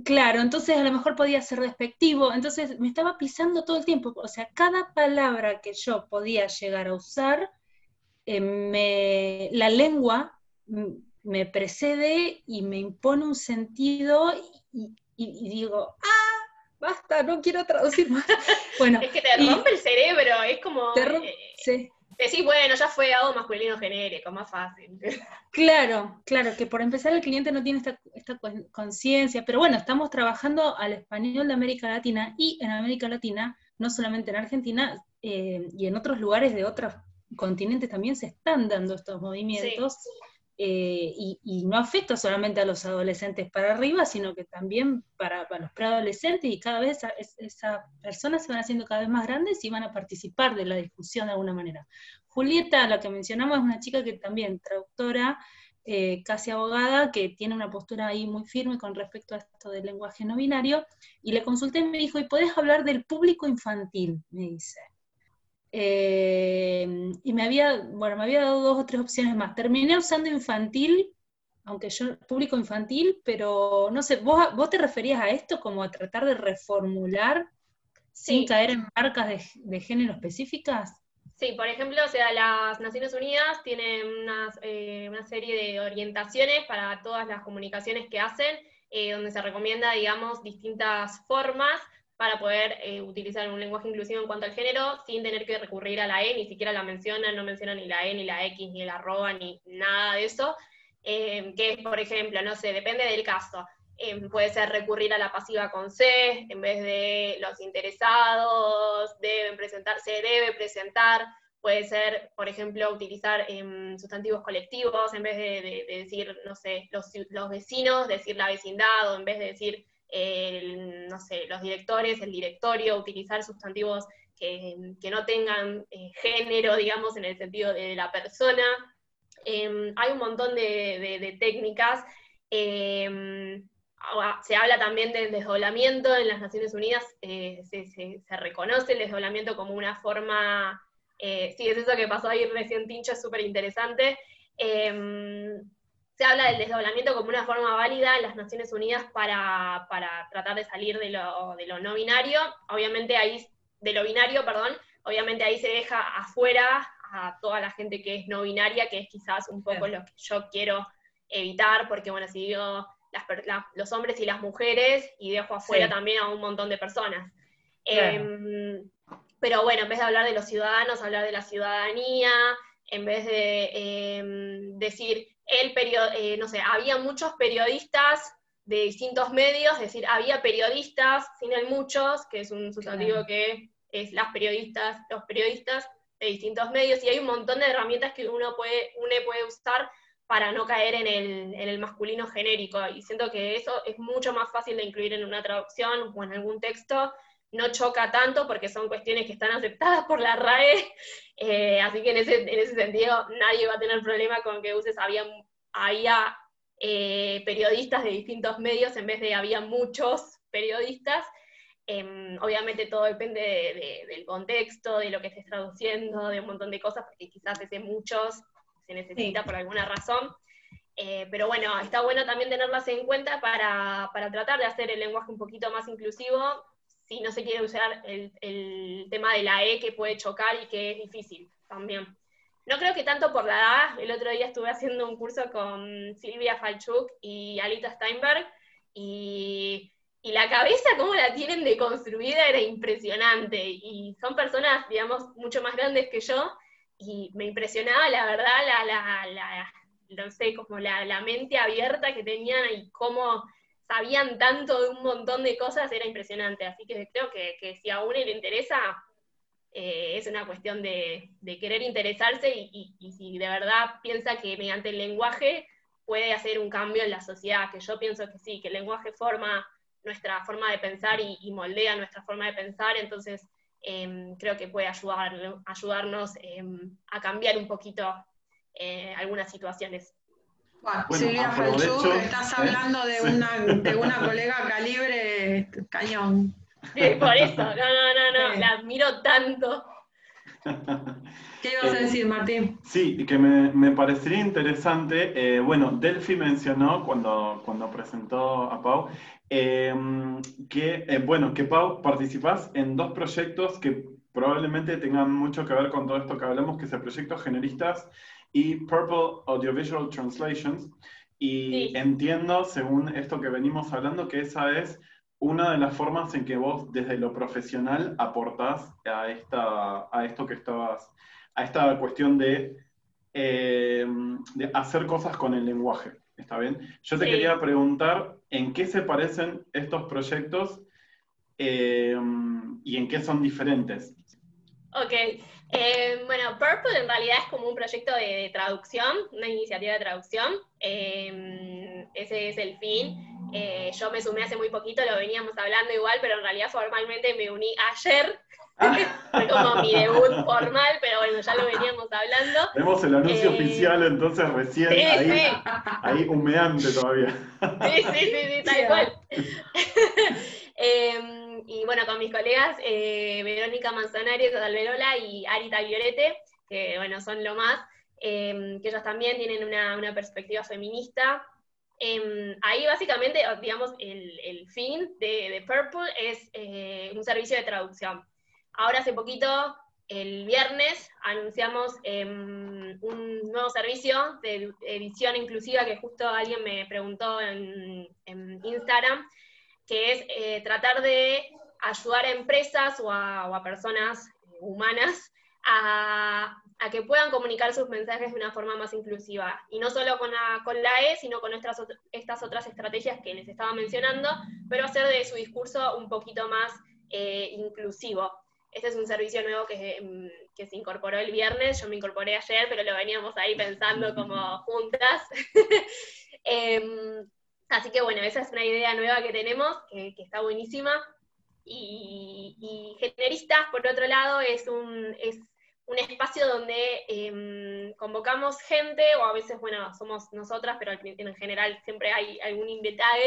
Claro, entonces a lo mejor podía ser despectivo, entonces me estaba pisando todo el tiempo, o sea, cada palabra que yo podía llegar a usar, eh, me, la lengua me precede y me impone un sentido y, digo, ah, basta, no quiero traducir más. Bueno, es que te rompe el cerebro, es como... Eh, sí. Decís, bueno, ya fue algo masculino genérico, más fácil. Claro, claro, que por empezar el cliente no tiene esta, conciencia, pero bueno, estamos trabajando al español de América Latina y en América Latina, no solamente en Argentina, eh, y en otros lugares de otros continentes también se están dando estos movimientos. Eh, y, no afecta solamente a los adolescentes para arriba, sino que también para, los preadolescentes y cada vez esas personas se van haciendo cada vez más grandes y van a participar de la discusión de alguna manera. Julieta, la que mencionamos, es una chica que también, traductora, eh, casi abogada, que tiene una postura ahí muy firme con respecto a esto del lenguaje no binario, y le consulté y me dijo, ¿y podés hablar del público infantil? Me dice. Eh, y me había, bueno, me había dado dos o tres opciones más. Terminé usando infantil, aunque yo, público infantil, pero no sé, ¿vos, vos te referías a esto como a tratar de reformular sin caer en marcas de, género específicas? Sí, por ejemplo, o sea, las Naciones Unidas tienen eh, una serie de orientaciones para todas las comunicaciones que hacen, eh, donde se recomienda, digamos, distintas formas para poder eh, utilizar un lenguaje inclusivo en cuanto al género sin tener que recurrir a la E, ni siquiera la mencionan, no mencionan ni la E, ni la X, ni el arroba, ni nada de eso, eh, que es, por ejemplo, no sé, depende del caso. Eh, puede ser recurrir a la pasiva con C, en vez de los interesados, deben presentar, se debe presentar, puede ser, por ejemplo, utilizar em, sustantivos colectivos, en vez de, decir, no sé, los, los vecinos, decir la vecindad, o en vez de decir los directores, el directorio, utilizar sustantivos que, no tengan eh, género, digamos, en el sentido de la persona. Em, hay un montón de, técnicas. Em, se habla también del desdoblamiento en las Naciones Unidas, eh, se, reconoce el desdoblamiento como una forma, eh, sí, es eso que pasó ahí recién Tincho, es súper interesante. Se habla del desdoblamiento como una forma válida en las Naciones Unidas para, tratar de salir de lo, de lo, no binario. Obviamente ahí, de lo binario, perdón, obviamente ahí se deja afuera a toda la gente que es no binaria, que es quizás un poco lo que yo quiero evitar, porque bueno, si digo los hombres y las mujeres, y dejo afuera también a un montón de personas. Em, pero bueno, en vez de hablar de los ciudadanos, hablar de la ciudadanía, en vez de em, decir el periodo, eh, no sé, había muchos periodistas de distintos medios, es decir, había periodistas, sin el muchos, que es un sustantivo que es las periodistas, los periodistas de distintos medios, y hay un montón de herramientas que uno puede, uno puede usar para no caer en el, en el, masculino genérico. Y siento que eso es mucho más fácil de incluir en una traducción o en algún texto. No choca tanto porque son cuestiones que están aceptadas por la RAE, eh, así que en ese, en ese sentido nadie va a tener problema con que uses había, había eh, periodistas de distintos medios en vez de había muchos periodistas. Em, obviamente todo depende del contexto, de lo que estés traduciendo, de un montón de cosas, porque quizás ese muchos se necesita por alguna razón. Eh, pero bueno, está bueno también tenerlas en cuenta para, para, tratar de hacer el lenguaje un poquito más inclusivo, si no se quiere usar el, el, tema de la E que puede chocar y que es difícil también. No creo que tanto por la edad, el otro día estuve haciendo un curso con Silvia Falchuk y Alita Steinberg, y, y la cabeza, como la tienen de construida, era impresionante, y son personas, digamos, mucho más grandes que yo, y me impresionaba, la verdad, la, la, la no sé, como la, la, mente abierta que tenían y cómo sabían tanto de un montón de cosas, era impresionante. Así que creo que, que si a uno le interesa, eh, es una cuestión de, de querer interesarse y, y, si de verdad piensa que mediante el lenguaje puede hacer un cambio en la sociedad, que yo pienso que sí, que el lenguaje forma nuestra forma de pensar y, moldea nuestra forma de pensar, entonces Em, creo que puede ayudar, ayudarnos em, a cambiar un poquito eh, algunas situaciones. Bueno, Silvia Falchuk, estás ¿eh? hablando de, una, de una colega calibre cañón. por eso, no, no, no, no, la admiro tanto. ¿Qué ibas a decir, Martín? Sí, que me, me parecería interesante, eh, bueno, Delphi mencionó cuando, cuando presentó a Pau, que, eh, bueno, que Pau, participás en dos proyectos que probablemente tengan mucho que ver con todo esto que hablamos, que es el proyecto Generistas y Purple Audiovisual Translations. Y entiendo, según esto que venimos hablando, que esa es una de las formas en que vos desde lo profesional aportás a, esta, a esto que estabas, a esta cuestión de, em, de hacer cosas con el lenguaje. ¿Está bien? Yo te quería preguntar en qué se parecen estos proyectos eh, y en qué son diferentes. Ok, eh, bueno, Purple en realidad es como un proyecto de, traducción, una iniciativa de traducción. Eh, ese es el fin. yo me sumé hace muy poquito, lo veníamos hablando igual, pero en realidad formalmente me uní ayer fue como mi debut formal, pero bueno, ya lo veníamos hablando. Vemos el anuncio eh, oficial entonces recién ahí, ahí humeante todavía. Sí, sí, sí, sí tal cual. Y bueno, con mis colegas eh, Verónica Manzanares, Alberola y Ari Tagliorete, que bueno, son lo más, em, que ellos también tienen una, una perspectiva feminista. Em, ahí básicamente, digamos, el, el fin de, Purple es eh, un servicio de traducción. Ahora hace poquito, el viernes, anunciamos em, un nuevo servicio de edición inclusiva que justo alguien me preguntó en, Instagram, que es eh, tratar de ayudar a empresas o a, personas humanas a, que puedan comunicar sus mensajes de una forma más inclusiva. Y no solo con la, con la E, sino con nuestras, estas otras estrategias que les estaba mencionando, pero hacer de su discurso un poquito más eh, inclusivo. Este es un servicio nuevo mm, que, se incorporó el viernes, yo me incorporé ayer, pero lo veníamos ahí pensando como juntas. Em, así que bueno, esa es una idea nueva que tenemos, que, está buenísima. Y, Generistas, por otro lado, es un, es un espacio donde em, convocamos gente, o a veces, bueno, somos nosotras, pero en general siempre hay algún invitado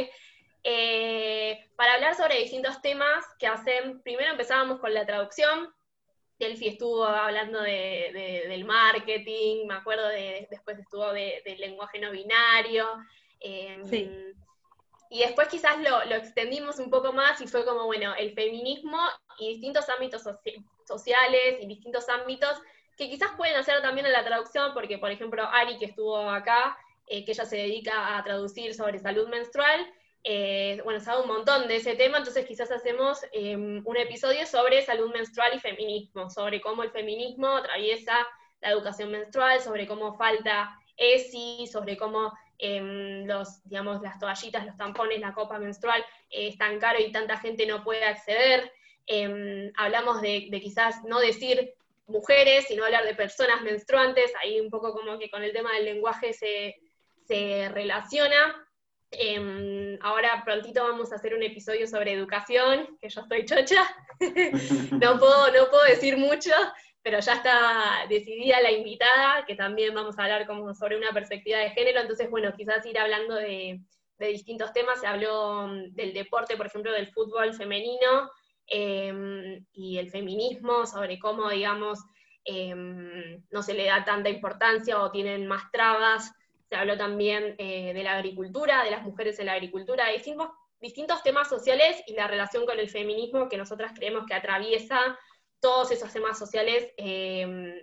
eh, para hablar sobre distintos temas que hacen, primero empezábamos con la traducción, Delphi estuvo hablando del marketing, me acuerdo de, después estuvo del lenguaje no binario, em, y después quizás lo, extendimos un poco más y fue como, bueno, el feminismo y distintos ámbitos sociales y distintos ámbitos que quizás pueden hacer también en la traducción, porque por ejemplo Ari que estuvo acá, eh, que ella se dedica a traducir sobre salud menstrual, eh, bueno, sabe un montón de ese tema, entonces quizás hacemos em, un episodio sobre salud menstrual y feminismo, sobre cómo el feminismo atraviesa la educación menstrual, sobre cómo falta ESI, sobre cómo em, los, digamos, las toallitas, los tampones, la copa menstrual eh, es tan caro y tanta gente no puede acceder. Em, hablamos de, quizás no decir mujeres, sino hablar de personas menstruantes, ahí un poco como que con el tema del lenguaje se, se relaciona. Em, ahora prontito vamos a hacer un episodio sobre educación, que yo estoy chocha, no, puedo, no puedo decir mucho, pero ya está decidida la invitada, que también vamos a hablar como sobre una perspectiva de género, entonces bueno, quizás ir hablando de, distintos temas, se habló mm, del deporte, por ejemplo, del fútbol femenino em, y el feminismo, sobre cómo, digamos, em, no se le da tanta importancia o tienen más trabas. Se habló también eh, de la agricultura, de las mujeres en la agricultura, de distintos, distintos temas sociales y la relación con el feminismo que nosotras creemos que atraviesa todos esos temas sociales em,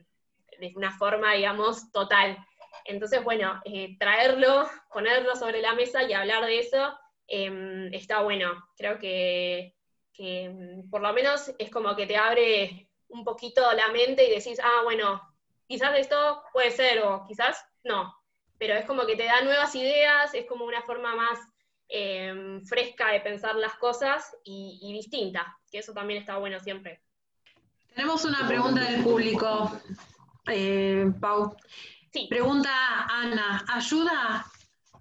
de una forma, digamos, total. Entonces, bueno, eh, traerlo, ponerlo sobre la mesa y hablar de eso em, está bueno. Creo que, em, por lo menos es como que te abre un poquito la mente y decís, ah, bueno, quizás esto puede ser o quizás no pero es como que te da nuevas ideas, es como una forma más fresca de pensar las cosas y, distinta, que eso también está bueno siempre. Tenemos una pregunta del público, eh, Pau. Sí. Pregunta Ana, ¿ayuda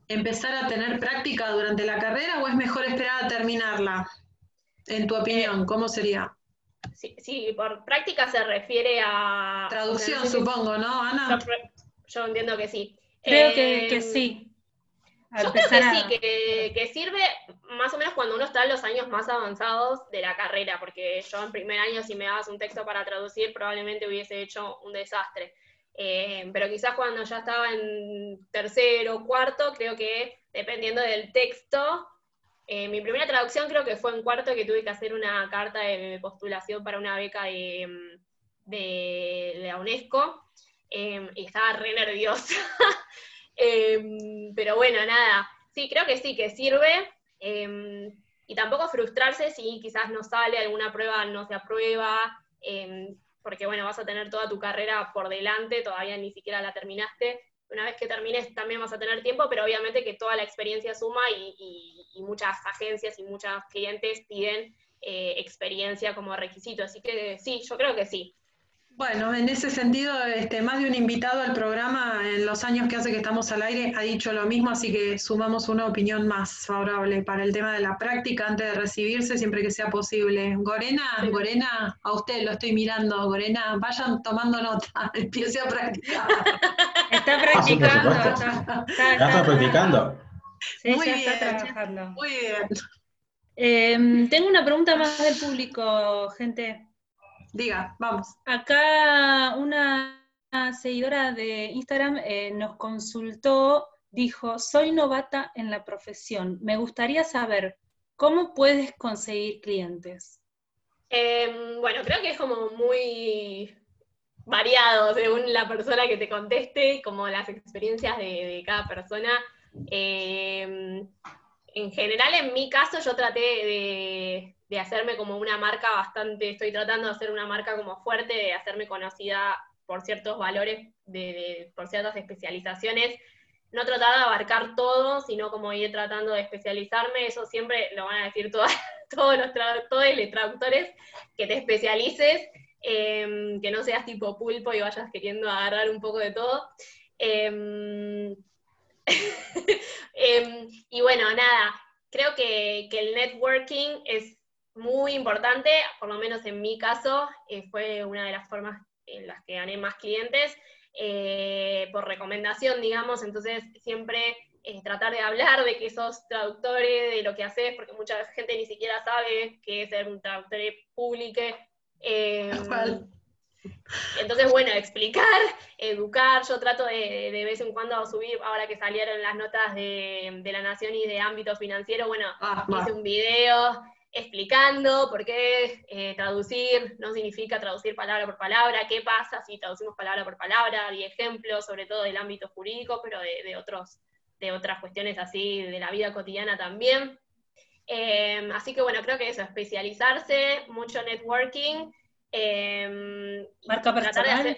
empezar a tener práctica durante la carrera o es mejor esperar a terminarla? En tu opinión, ¿cómo sería? Sí, por práctica se refiere a... Traducción, supongo, ¿no, Ana? yo entiendo que sí. Creo que, que, sí. Yo creo que sí, que, sirve más o menos cuando uno está en los años más avanzados de la carrera, porque yo en primer año si me dabas un texto para traducir probablemente hubiese hecho un desastre. Eh, pero quizás cuando ya estaba en tercero o cuarto, creo que dependiendo del texto, eh, mi primera traducción creo que fue en cuarto que tuve que hacer una carta de postulación para una beca de, de la UNESCO. Em, y estaba re nerviosa. Em, pero bueno, nada, sí, creo que sí, que sirve. Em, y tampoco frustrarse si quizás no sale, alguna prueba no se aprueba, porque bueno, vas a tener toda tu carrera por delante, todavía ni siquiera la terminaste. Una vez que termines también vas a tener tiempo, pero obviamente que toda la experiencia suma y, muchas agencias y muchos clientes piden eh, experiencia como requisito. Así que sí, yo creo que sí. Bueno, en ese sentido, este, más de un invitado al programa en los años que hace que estamos al aire ha dicho lo mismo, así que sumamos una opinión más favorable para el tema de la práctica antes de recibirse, siempre que sea posible. Gorena, Gorena, a usted lo estoy mirando, Gorena, vayan tomando nota, empiece a practicar. Está practicando. Está, está, practicando. Sí, muy ya está trabajando. Muy bien. Eh, tengo una pregunta más del público, gente. Diga, vamos. Acá una seguidora de Instagram eh, nos consultó, dijo, soy novata en la profesión, me gustaría saber, ¿cómo puedes conseguir clientes? Em, bueno, creo que es como muy variado según la persona que te conteste, como las experiencias de, cada persona. Em, en general, en mi caso, yo traté de, de hacerme como una marca bastante, estoy tratando de hacer una marca como fuerte, de hacerme conocida por ciertos valores, de, por ciertas especializaciones. No tratar de abarcar todo, sino como ir tratando de especializarme, eso siempre lo van a decir todos los traductores, que te especialices, em, que no seas tipo pulpo y vayas queriendo agarrar un poco de todo. Em, em, y bueno, nada, creo que, que el networking es muy importante, por lo menos en mi caso, eh, fue una de las formas en las que gané más clientes, eh, por recomendación, digamos, entonces siempre eh, tratar de hablar de que sos traductores, de lo que haces, porque mucha gente ni siquiera sabe qué es ser un traductor público. entonces, bueno, explicar, educar, yo trato de, de vez en cuando subir, ahora que salieron las notas de, de La Nación y de ámbito financiero, bueno, ah, hice un video explicando por qué eh, traducir no significa traducir palabra por palabra, qué pasa si traducimos palabra por palabra, y ejemplos, sobre todo del ámbito jurídico, pero de, otros, de otras cuestiones así de la vida cotidiana también. Em, así que bueno, creo que eso, especializarse, mucho networking. Em, ¿Marca personal?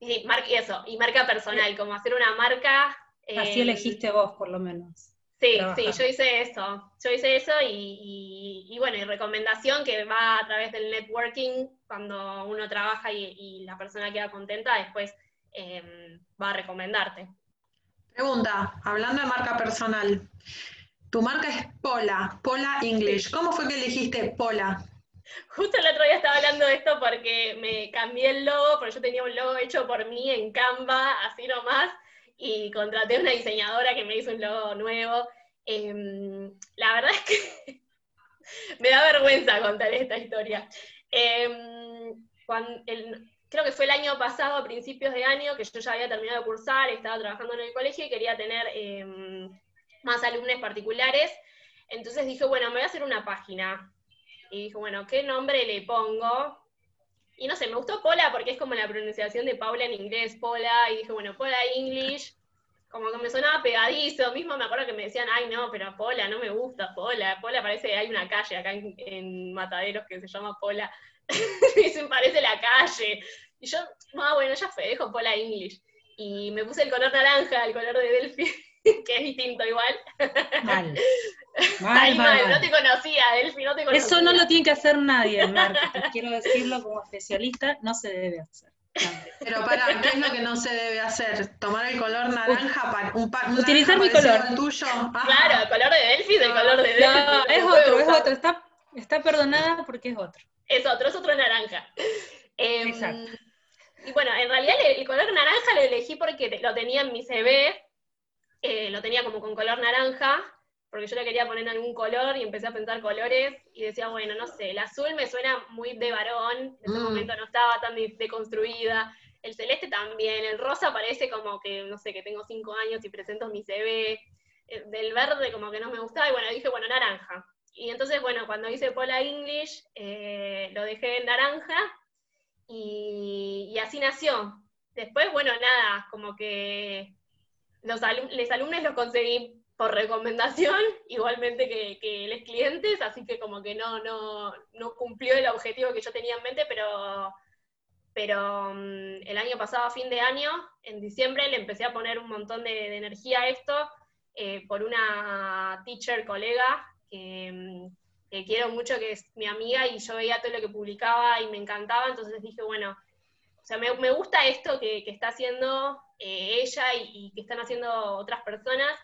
y, eso, y marca personal, como hacer una marca. Así elegiste vos, por lo menos. Sí, sí, yo hice eso. Yo hice eso y, bueno, y recomendación que va a través del networking, cuando uno trabaja y, la persona queda contenta, después em, va a recomendarte. Pregunta, hablando de marca personal, tu marca es Pola, Pola English. ¿Cómo fue que elegiste Pola? Justo el otro día estaba hablando de esto porque me cambié el logo, porque yo tenía un logo hecho por mí en Canva, así nomás, y contraté a una diseñadora que me hizo un logo nuevo. Em, la verdad es que me da vergüenza contar esta historia. Em, creo que fue el año pasado, a principios de año, que yo ya había terminado de cursar, estaba trabajando en el colegio y quería tener em, más alumnos particulares. Entonces dije, bueno, me voy a hacer una página. Y dije, bueno, ¿qué nombre le pongo? Y no sé, me gustó Pola porque es como la pronunciación de Paula en inglés, Pola, y dije, bueno, Pola English, como que me sonaba pegadizo, mismo me acuerdo que me decían, ay no, pero Pola, no me gusta Pola, Pola parece hay una calle acá en, Mataderos que se llama Pola, me dicen, parece la calle, y yo, ah, bueno, ya fue, dejo Pola English, y me puse el color naranja, el color de Delphi, que es distinto igual. Mal. Mal, mal, no te conocía, Delphi, no te conocía. Eso no lo tiene que hacer nadie, marketing. Quiero decirlo como especialista, no se debe hacer. Pero para, ¿qué es lo que no se debe hacer? ¿Tomar el color naranja para un Utilizar mi color. tuyo? Claro, el color de Delphi es el color de Delphi. No, es otro, es otro. Está, está perdonada porque es otro. Es otro, es otro naranja. Em, Exacto. Y bueno, en realidad el, color naranja lo elegí porque lo tenía en mi CV, eh, lo tenía como con color naranja, porque yo le quería poner algún color y empecé a pensar colores y decía, bueno, no sé, el azul me suena muy de varón, en ese mm. momento no estaba tan deconstruida, el celeste también, el rosa parece como que, no sé, que tengo cinco años y presento mi CV, eh, del verde como que no me gustaba y bueno, dije, bueno, naranja. Y entonces, bueno, cuando hice Pola English, eh, lo dejé en naranja y, así nació. Después, bueno, nada, como que los, los alumnos los conseguí por recomendación, igualmente que, que les clientes, así que como que no, no, no cumplió el objetivo que yo tenía en mente, pero, pero mm, el año pasado, fin de año, en diciembre, le empecé a poner un montón de, energía a esto eh, por una teacher colega mm, que, quiero mucho, que es mi amiga, y yo veía todo lo que publicaba y me encantaba, entonces dije, bueno, o sea, me, me gusta esto que, que está haciendo eh, ella y que están haciendo otras personas,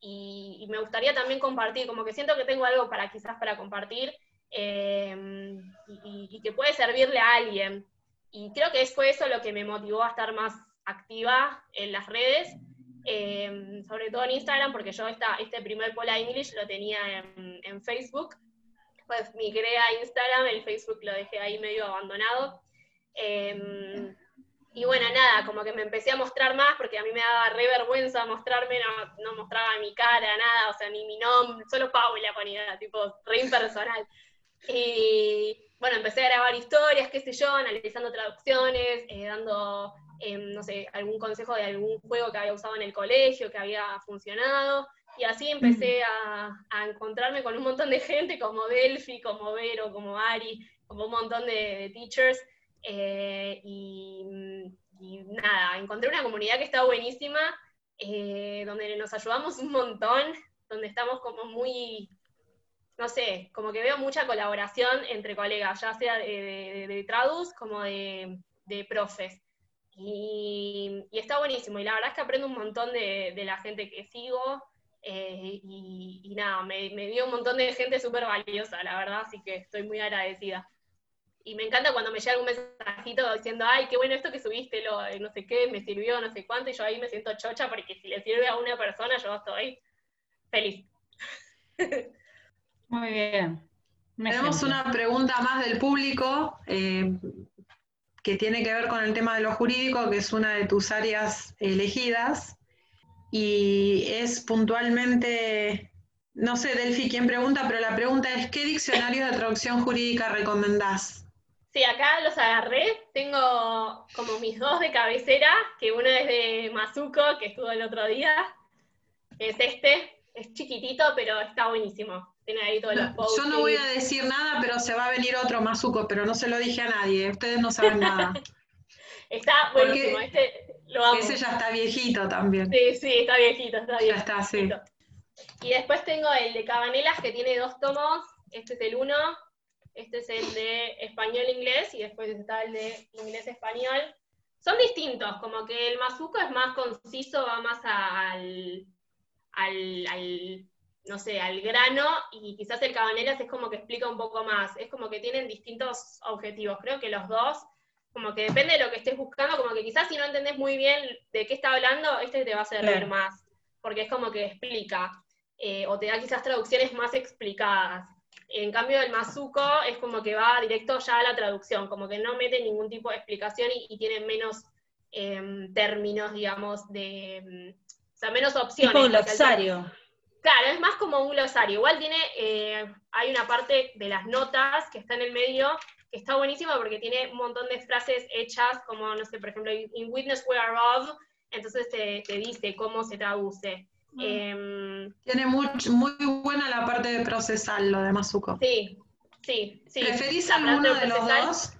y, me gustaría también compartir, como que siento que tengo algo para quizás para compartir em, y, que puede servirle a alguien. Y creo que fue eso lo que me motivó a estar más activa en las redes, em, sobre todo en Instagram, porque yo esta, este primer Pola English lo tenía en, Facebook, pues migré a Instagram, el Facebook lo dejé ahí medio abandonado. Em, y bueno, nada, como que me empecé a mostrar más porque a mí me daba re vergüenza mostrarme, no, mostraba mi cara, nada, o sea, ni mi nombre, solo Paula ponía, tipo, re impersonal. Y bueno, empecé a grabar historias, qué sé yo, analizando traducciones, eh, dando, em, no sé, algún consejo de algún juego que había usado en el colegio, que había funcionado. Y así empecé a, encontrarme con un montón de gente como Delphi, como Vero, como Ari, como un montón de, de teachers eh, y, nada, encontré una comunidad que está buenísima, eh, donde nos ayudamos un montón, donde estamos como muy, no sé, como que veo mucha colaboración entre colegas, ya sea de, de, tradus como de, profes. Y, está buenísimo, y la verdad es que aprendo un montón de, la gente que sigo, eh, y, nada, me, me dio un montón de gente súper valiosa, la verdad, así que estoy muy agradecida. Y me encanta cuando me llega un mensajito diciendo, ay, qué bueno esto que subiste, lo, no sé qué, me sirvió, no sé cuánto, y yo ahí me siento chocha porque si le sirve a una persona, yo estoy feliz. Muy bien. Tenemos una pregunta más del público eh, que tiene que ver con el tema de lo jurídico, que es una de tus áreas elegidas, y es puntualmente no sé, Delphi, quién pregunta, pero la pregunta es, ¿qué diccionarios de traducción jurídica recomendás? Sí, acá los agarré. Tengo como mis dos de cabecera, que uno es de Mazuco, que estuvo el otro día. Es este. Es chiquitito, pero está buenísimo. Tiene ahí todos los posts. Yo no voy a decir nada, pero se va a venir otro Mazuco, pero no se lo dije a nadie. Ustedes no saben nada. Está buenísimo, este lo amo. Ese ya está viejito también. Sí, sí, está viejito, está viejito. Ya está, sí. Y después tengo el de Cabanelas, que tiene dos tomos. Este es el uno, este es el de español-inglés, y después está el de inglés-español. Son distintos, como que el Mazuco es más conciso, va más al, al, no sé, al grano, y quizás el Cabanelas es como que explica un poco más. Es como que tienen distintos objetivos. Creo que los dos como que depende de lo que estés buscando, como que quizás si no entendés muy bien de qué está hablando, este te va a servir más, porque es como que explica, eh, o te da quizás traducciones más explicadas. En cambio, el Mazuco es como que va directo ya a la traducción, como que no mete ningún tipo de explicación y, tiene menos em, términos, digamos, de. Em, o sea, menos opciones. Tipo un glosario. Claro, es más como un glosario. Igual tiene. Eh, hay una parte de las notas que está en el medio que está buenísima porque tiene un montón de frases hechas, como, no sé, por ejemplo, in witness we are of, entonces te, dice cómo se traduce. Em, tiene muy, muy buena la parte de procesal, lo de Mazuco. Sí, sí, sí. ¿Preferís alguno de, los dos?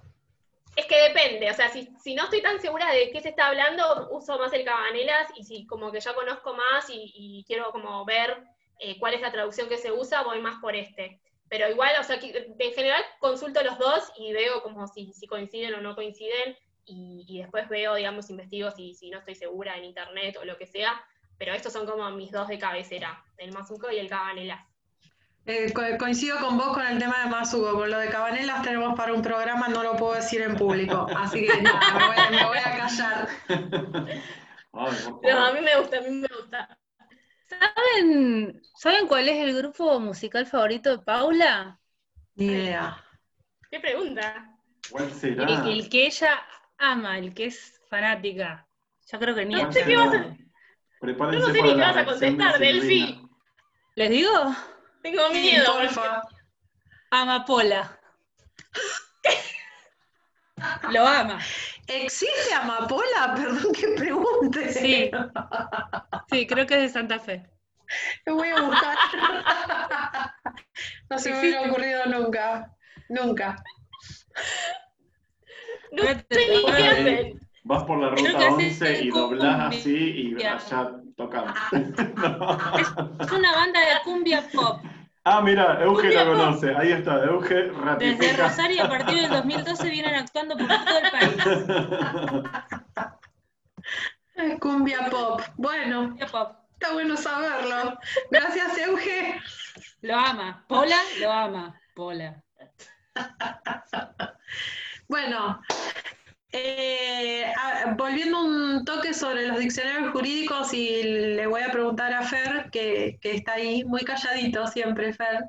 Es que depende, o sea, si, si, no estoy tan segura de qué se está hablando, uso más el Cabanelas, y si como que ya conozco más y, quiero como ver eh, cuál es la traducción que se usa, voy más por este. Pero igual, o sea, en general consulto los dos y veo como si, si coinciden o no coinciden, y, después veo, digamos, investigo si, si no estoy segura en internet o lo que sea, pero estos son como mis dos de cabecera, el Mazuco y el Cabanelas. Eh, coincido con vos con el tema de Mazuco, con lo de Cabanelas tenemos para un programa, no lo puedo decir en público, así que no, me, voy, a callar. no, a mí me gusta, a mí me gusta. ¿Saben, ¿Saben cuál es el grupo musical favorito de Paula? Ni idea. ¿Qué pregunta? ¿Cuál será? El, que ella ama, el que es fanática. Yo creo que ni no sé qué vas a... Prepárense no sé ni qué vas a contestar, Delphi. ¿Les digo? Tengo miedo. Porfa. Amapola. Lo ama. ¿Existe amapola? Perdón que pregunte. Sí. Sí, creo que es de Santa Fe. Lo voy a buscar. No se me hubiera ocurrido nunca. Nunca. No sé ni qué hacer. Vas por la ruta 11 y doblás así y allá tocamos. Es una banda de cumbia pop. Ah, mira, Euge la conoce. Ahí está, Euge ratifica. Desde Rosario a partir del 2012 vienen actuando por todo el país. Cumbia pop. Bueno, está bueno saberlo. Gracias, Euge. Lo ama. Pola lo ama. Pola. Bueno, eh, volviendo un toque sobre los diccionarios jurídicos y le voy a preguntar a Fer, que, está ahí muy calladito siempre, Fer.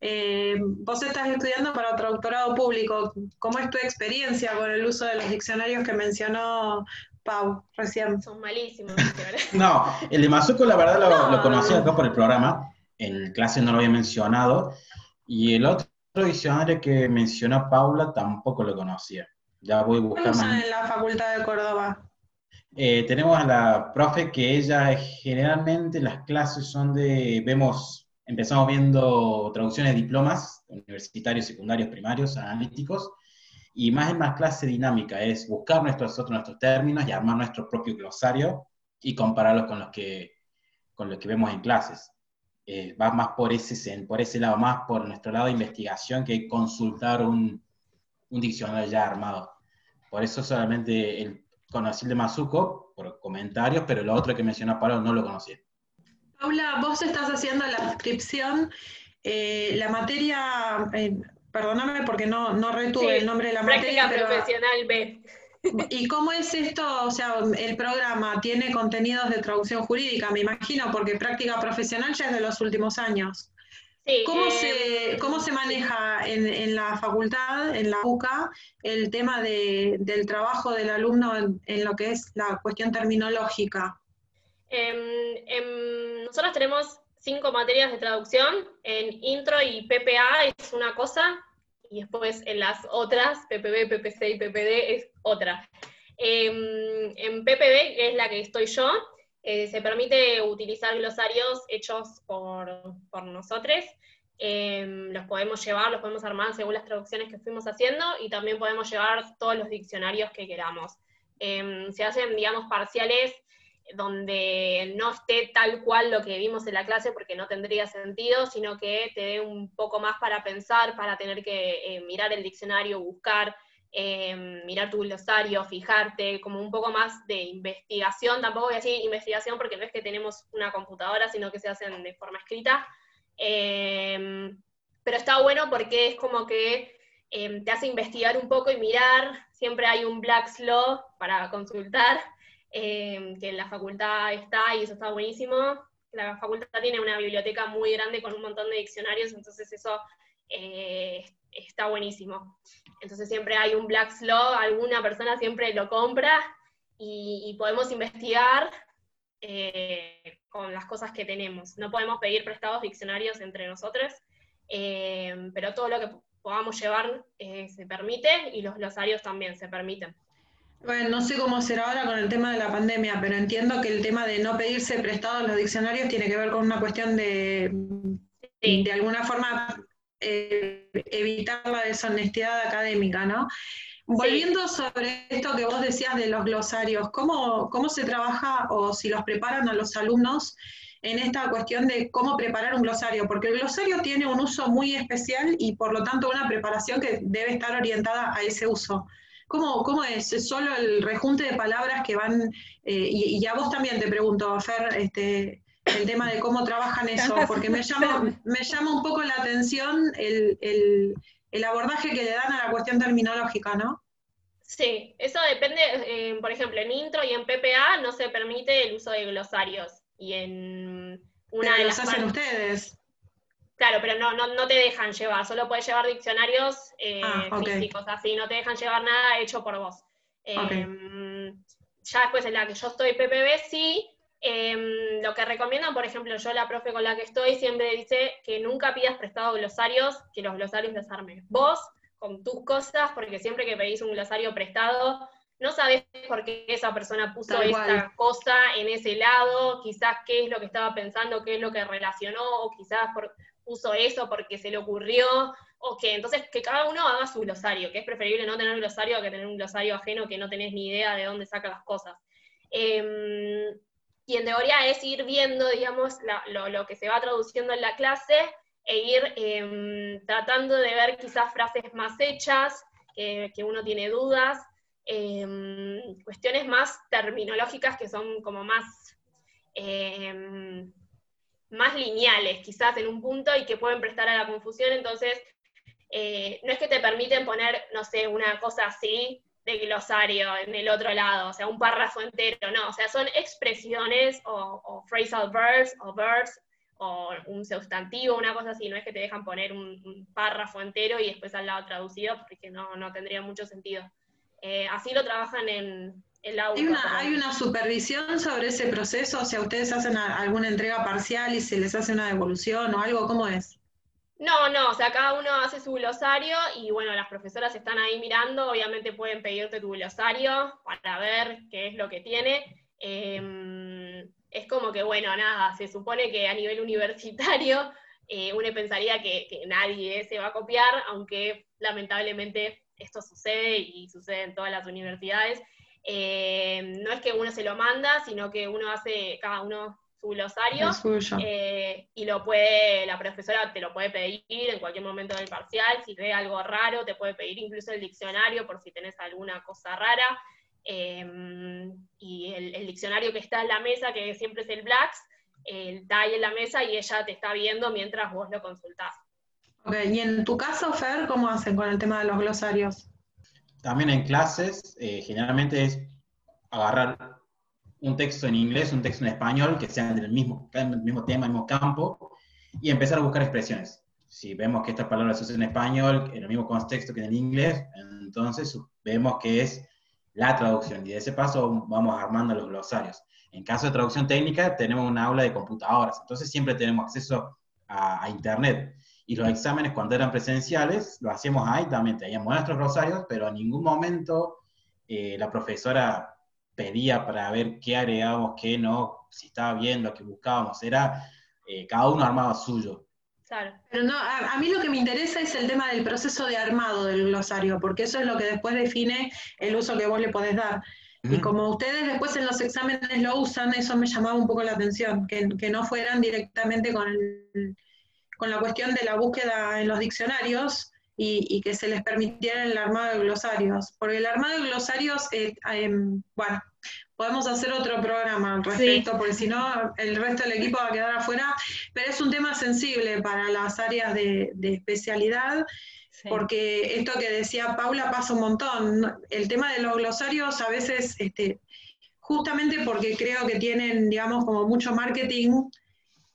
Eh, vos estás estudiando para traductorado público. ¿Cómo es tu experiencia con el uso de los diccionarios que mencionó Pau recién? Son malísimos. no, el de Mazuco la verdad lo, lo, conocí acá por el programa. En clase no lo había mencionado. Y el otro diccionario que mencionó Paula tampoco lo conocía. Ya voy más. en la Facultad de Córdoba? Eh, tenemos a la profe que ella generalmente las clases son de, vemos, empezamos viendo traducciones de diplomas universitarios, secundarios, primarios, analíticos, y más en más clase dinámica, es buscar nuestros otros nuestros términos y armar nuestro propio glosario y compararlos con los que, con los que vemos en clases. Eh, va más por ese, por ese lado, más por nuestro lado de investigación que consultar un, un diccionario ya armado. Por eso solamente el, conocí el de Mazuco por comentarios, pero lo otro que menciona Pablo no lo conocí. Paula, vos estás haciendo la inscripción, eh, la materia, eh, perdóname porque no, no retuve el nombre de la práctica materia. profesional B. ¿Y cómo es esto? O sea, el programa tiene contenidos de traducción jurídica, me imagino, porque práctica profesional ya es de los últimos años. ¿Cómo, se, eh, ¿Cómo se maneja en, la facultad, en la UCA, el tema del trabajo del alumno en, lo que es la cuestión terminológica? Em, em, nosotros tenemos cinco materias de traducción, en intro y PPA es una cosa, y después en las otras, PPB, PPC y PPD es otra. Em, en PPB, que es la que estoy yo, eh, se permite utilizar glosarios hechos por, nosotros. Em, los podemos llevar, los podemos armar según las traducciones que fuimos haciendo y también podemos llevar todos los diccionarios que queramos. Em, se hacen, digamos, parciales donde no esté tal cual lo que vimos en la clase porque no tendría sentido, sino que te dé un poco más para pensar, para tener que eh, mirar el diccionario, buscar, em, mirar tu glosario, fijarte, como un poco más de investigación, tampoco voy a decir investigación porque no es que tenemos una computadora, sino que se hacen de forma escrita, em, pero está bueno porque es como que em, te hace investigar un poco y mirar, siempre hay un Black's Law para consultar, Em, que en la facultad está y eso está buenísimo. La facultad tiene una biblioteca muy grande con un montón de diccionarios, entonces eso eh, está buenísimo. Entonces siempre hay un Black's Law, alguna persona siempre lo compra y, podemos investigar eh, con las cosas que tenemos. No podemos pedir prestados diccionarios entre nosotros, em, pero todo lo que podamos llevar eh, se permite y los glosarios también se permiten. Bueno, no sé cómo será ahora con el tema de la pandemia, pero entiendo que el tema de no pedirse prestados los diccionarios tiene que ver con una cuestión de, de alguna forma, eh, evitar la deshonestidad académica, ¿no? Volviendo sobre esto que vos decías de los glosarios, ¿cómo, ¿cómo se trabaja o si los preparan a los alumnos en esta cuestión de cómo preparar un glosario? Porque el glosario tiene un uso muy especial y por lo tanto una preparación que debe estar orientada a ese uso. ¿Cómo, es? ¿Es solo el rejunte de palabras que van, eh, y, a vos también te pregunto, Fer, este, el tema de cómo trabajan eso, porque me llama, me llama un poco la atención el, abordaje que le dan a la cuestión terminológica, ¿no? Sí, eso depende, eh, por ejemplo, en intro y en PPA no se permite el uso de glosarios, y en una de las... hacen ustedes. Claro, pero no, no, no te dejan llevar, solo puedes llevar diccionarios eh, ah, físicos, así, no te dejan llevar nada hecho por vos. Em, ya después en la que yo estoy PPB, sí, em, lo que recomiendan, por ejemplo, yo la profe con la que estoy siempre dice que nunca pidas prestado glosarios, que los glosarios los armes vos con tus cosas, porque siempre que pedís un glosario prestado, no sabes por qué esa persona puso esta cosa en ese lado, quizás qué es lo que estaba pensando, qué es lo que relacionó, o quizás por, puso eso porque se le ocurrió, o que entonces que cada uno haga su glosario, que es preferible no tener un glosario que tener un glosario ajeno que no tenés ni idea de dónde saca las cosas. Em, y en teoría es ir viendo, digamos, lo, que se va traduciendo en la clase e ir em, tratando de ver quizás frases más hechas, que uno tiene dudas, em, cuestiones más terminológicas que son como más más lineales, quizás en un punto, y que pueden prestar a la confusión. Entonces, eh, no es que te permiten poner, no sé, una cosa así de glosario en el otro lado, o sea, un párrafo entero, no, o sea, son expresiones o, phrasal verbs o verbs o un sustantivo, una cosa así, no es que te dejan poner un, párrafo entero y después al lado traducido, porque no, no tendría mucho sentido. Eh, así lo trabajan en, ¿Hay una, supervisión sobre ese proceso? O sea, ¿ustedes hacen alguna entrega parcial y se les hace una devolución o algo? ¿Cómo es? No, no, o sea, cada uno hace su glosario y bueno, las profesoras están ahí mirando, obviamente pueden pedirte tu glosario para ver qué es lo que tiene. Em, es como que, bueno, nada, se supone que a nivel universitario eh, uno pensaría que, nadie se va a copiar, aunque lamentablemente esto sucede y sucede en todas las universidades. Eh, no es que uno se lo manda, sino que uno hace cada uno su glosario eh, y lo puede, la profesora te lo puede pedir en cualquier momento del parcial, si ve algo raro, te puede pedir incluso el diccionario por si tenés alguna cosa rara. Eh, y el, diccionario que está en la mesa, que siempre es el Blacks, está ahí en la mesa y ella te está viendo mientras vos lo consultás. y en tu caso, Fer, ¿cómo hacen con el tema de los glosarios? también en clases, eh, generalmente es agarrar un texto en inglés, un texto en español, que sean del mismo, del mismo tema, mismo campo, y empezar a buscar expresiones. Si vemos que estas palabras se usan en español, en el mismo contexto que en el inglés, entonces vemos que es la traducción, y de ese paso vamos armando los glosarios. En caso de traducción técnica, tenemos una aula de computadoras, entonces siempre tenemos acceso a, Internet. Y los exámenes cuando eran presenciales, lo hacíamos ahí también, teníamos nuestros rosarios, pero en ningún momento eh, la profesora pedía para ver qué agregábamos, qué no, si estaba bien lo que buscábamos, era eh, cada uno armaba suyo. Claro. Pero no, a, mí lo que me interesa es el tema del proceso de armado del glosario, porque eso es lo que después define el uso que vos le podés dar. Y como ustedes después en los exámenes lo usan, eso me llamaba un poco la atención, que, no fueran directamente con, con la cuestión de la búsqueda en los diccionarios y, que se les permitiera el armado de glosarios. Porque el armado de glosarios, eh, em, bueno, podemos hacer otro programa al respecto, porque si no, el resto del equipo va a quedar afuera, pero es un tema sensible para las áreas de, especialidad. Porque esto que decía Paula pasa un montón. El tema de los glosarios a veces, este, justamente porque creo que tienen, digamos, como mucho marketing,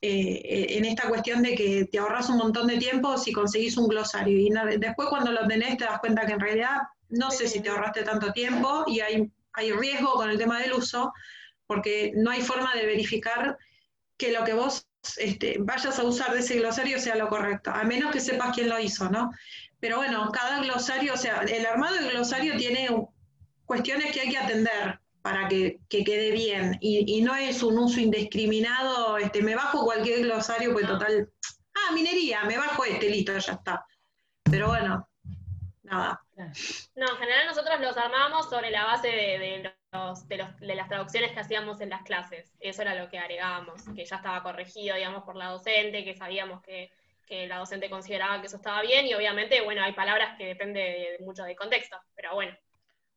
eh, en esta cuestión de que te ahorras un montón de tiempo si conseguís un glosario. Y después cuando lo tenés te das cuenta que en realidad no sé si te ahorraste tanto tiempo y hay, hay riesgo con el tema del uso, porque no hay forma de verificar que lo que vos este, vayas a usar de ese glosario sea lo correcto, a menos que sepas quién lo hizo, ¿no? Pero bueno, cada glosario, o sea, el armado del glosario tiene cuestiones que hay que atender para que, quede bien y, no es un uso indiscriminado, este, me bajo cualquier glosario, pues total, ah, minería, me bajo este, listo, ya está. Pero bueno, nada. No, en general nosotros los armábamos sobre la base de, los, de, los, de, las traducciones que hacíamos en las clases. Eso era lo que agregábamos, que ya estaba corregido, digamos, por la docente, que sabíamos que, que la docente consideraba que eso estaba bien, y obviamente, bueno, hay palabras que depende mucho del contexto, pero bueno,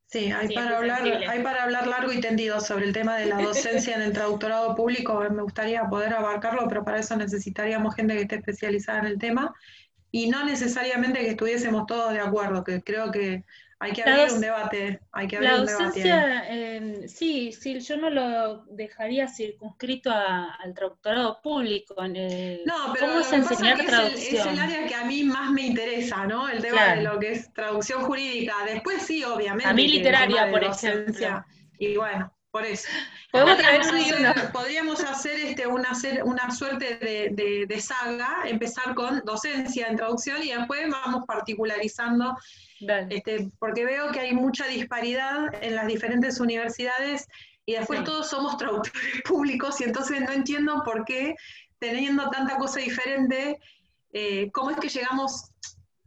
Sí, hay, para hablar, hay para hablar largo y tendido sobre el tema de la docencia en el traductorado público. Me gustaría poder abarcarlo, pero para eso necesitaríamos gente que esté especializada en el tema y no necesariamente que estuviésemos todos de acuerdo, que creo que hay que abrir un debate, hay que abrir la docencia, eh, sí, sí, yo no lo dejaría circunscrito al traductorado público. no, pero ¿cómo se enseñar traducción? Es el, área que a mí más me interesa, ¿no? El tema de lo que es traducción jurídica. Después sí, obviamente. A mí literaria, por ejemplo. Y bueno, por eso. Podríamos hacer este, una, una suerte de, de, saga, empezar con docencia en traducción y después vamos particularizando este, porque veo que hay mucha disparidad en las diferentes universidades y después todos somos traductores públicos y entonces no entiendo por qué, teniendo tanta cosa diferente, eh, cómo es que llegamos,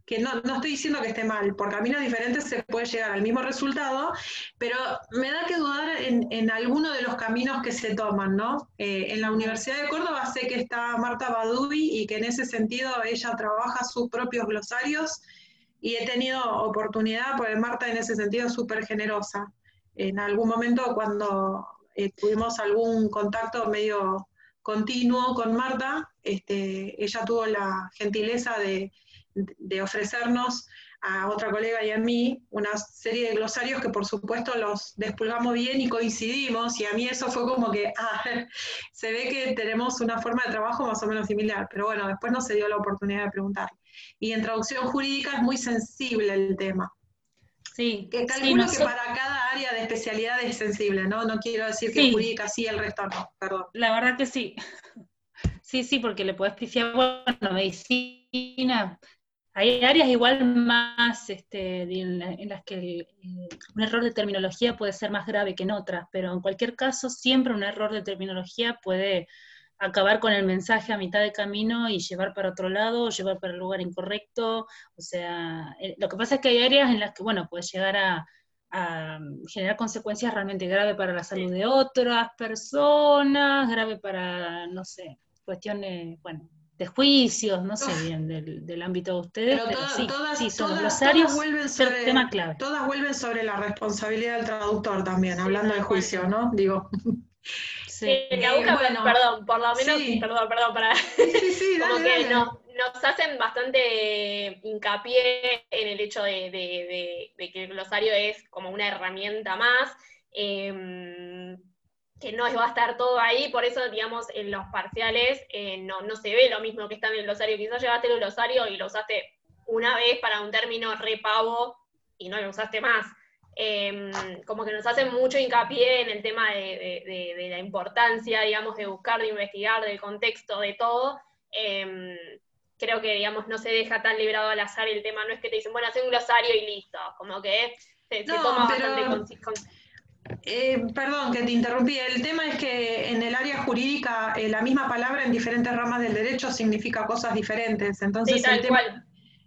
que no, estoy diciendo que esté mal, por caminos diferentes se puede llegar al mismo resultado, pero me da que dudar en, en alguno de los caminos que se toman, ¿no? Eh, en la Universidad de Córdoba sé que está Marta Badubi y que en ese sentido ella trabaja sus propios glosarios y he tenido oportunidad, porque Marta en ese sentido es súper generosa. En algún momento cuando eh, tuvimos algún contacto medio continuo con Marta, este, ella tuvo la gentileza de, ofrecernos a otra colega y a mí una serie de glosarios que por supuesto los despulgamos bien y coincidimos, y a mí eso fue como que, ah, se ve que tenemos una forma de trabajo más o menos similar, pero bueno, después no se dio la oportunidad de preguntar. Y en traducción jurídica es muy sensible el tema. Sí. Que calculo que para cada área de especialidad es sensible, ¿no? No quiero decir que jurídica sí, el resto no, perdón. La verdad que sí. Sí, sí, porque le puedes pifiar, bueno, medicina. Hay áreas igual más este, en, las que eh, un error de terminología puede ser más grave que en otras, pero en cualquier caso siempre un error de terminología puede acabar con el mensaje a mitad de camino y llevar para otro lado, o llevar para el lugar incorrecto. O sea, eh, lo que pasa es que hay áreas en las que, bueno, puede llegar a, generar consecuencias realmente graves para la salud de otras personas, grave para, no sé, cuestiones, bueno, de juicios, no sé bien del, ámbito de ustedes, pero, sí, todas, sí, son glosarios, vuelven sobre, tema clave. Todas vuelven sobre la responsabilidad del traductor también, hablando de juicio, ¿no? Digo. Sí. Eh, perdón, por lo menos, perdón, perdón, para. como que nos hacen bastante hincapié en el hecho de, que el glosario es como una herramienta más. Em, que no va a estar todo ahí, por eso, digamos, en los parciales eh, no, no se ve lo mismo que está en el glosario. Quizás llevaste el glosario y lo usaste una vez para un término repavo y no lo usaste más. Em, como que nos hacen mucho hincapié en el tema de, la importancia, digamos, de buscar, de investigar, del contexto, de todo. Em, creo que, digamos, no se deja tan librado al azar el tema, no es que te dicen, bueno, haz un glosario y listo, como que se, toma bastante eh, perdón que te interrumpí. El tema es que en el área jurídica eh, la misma palabra en diferentes ramas del derecho significa cosas diferentes. Entonces, el tema,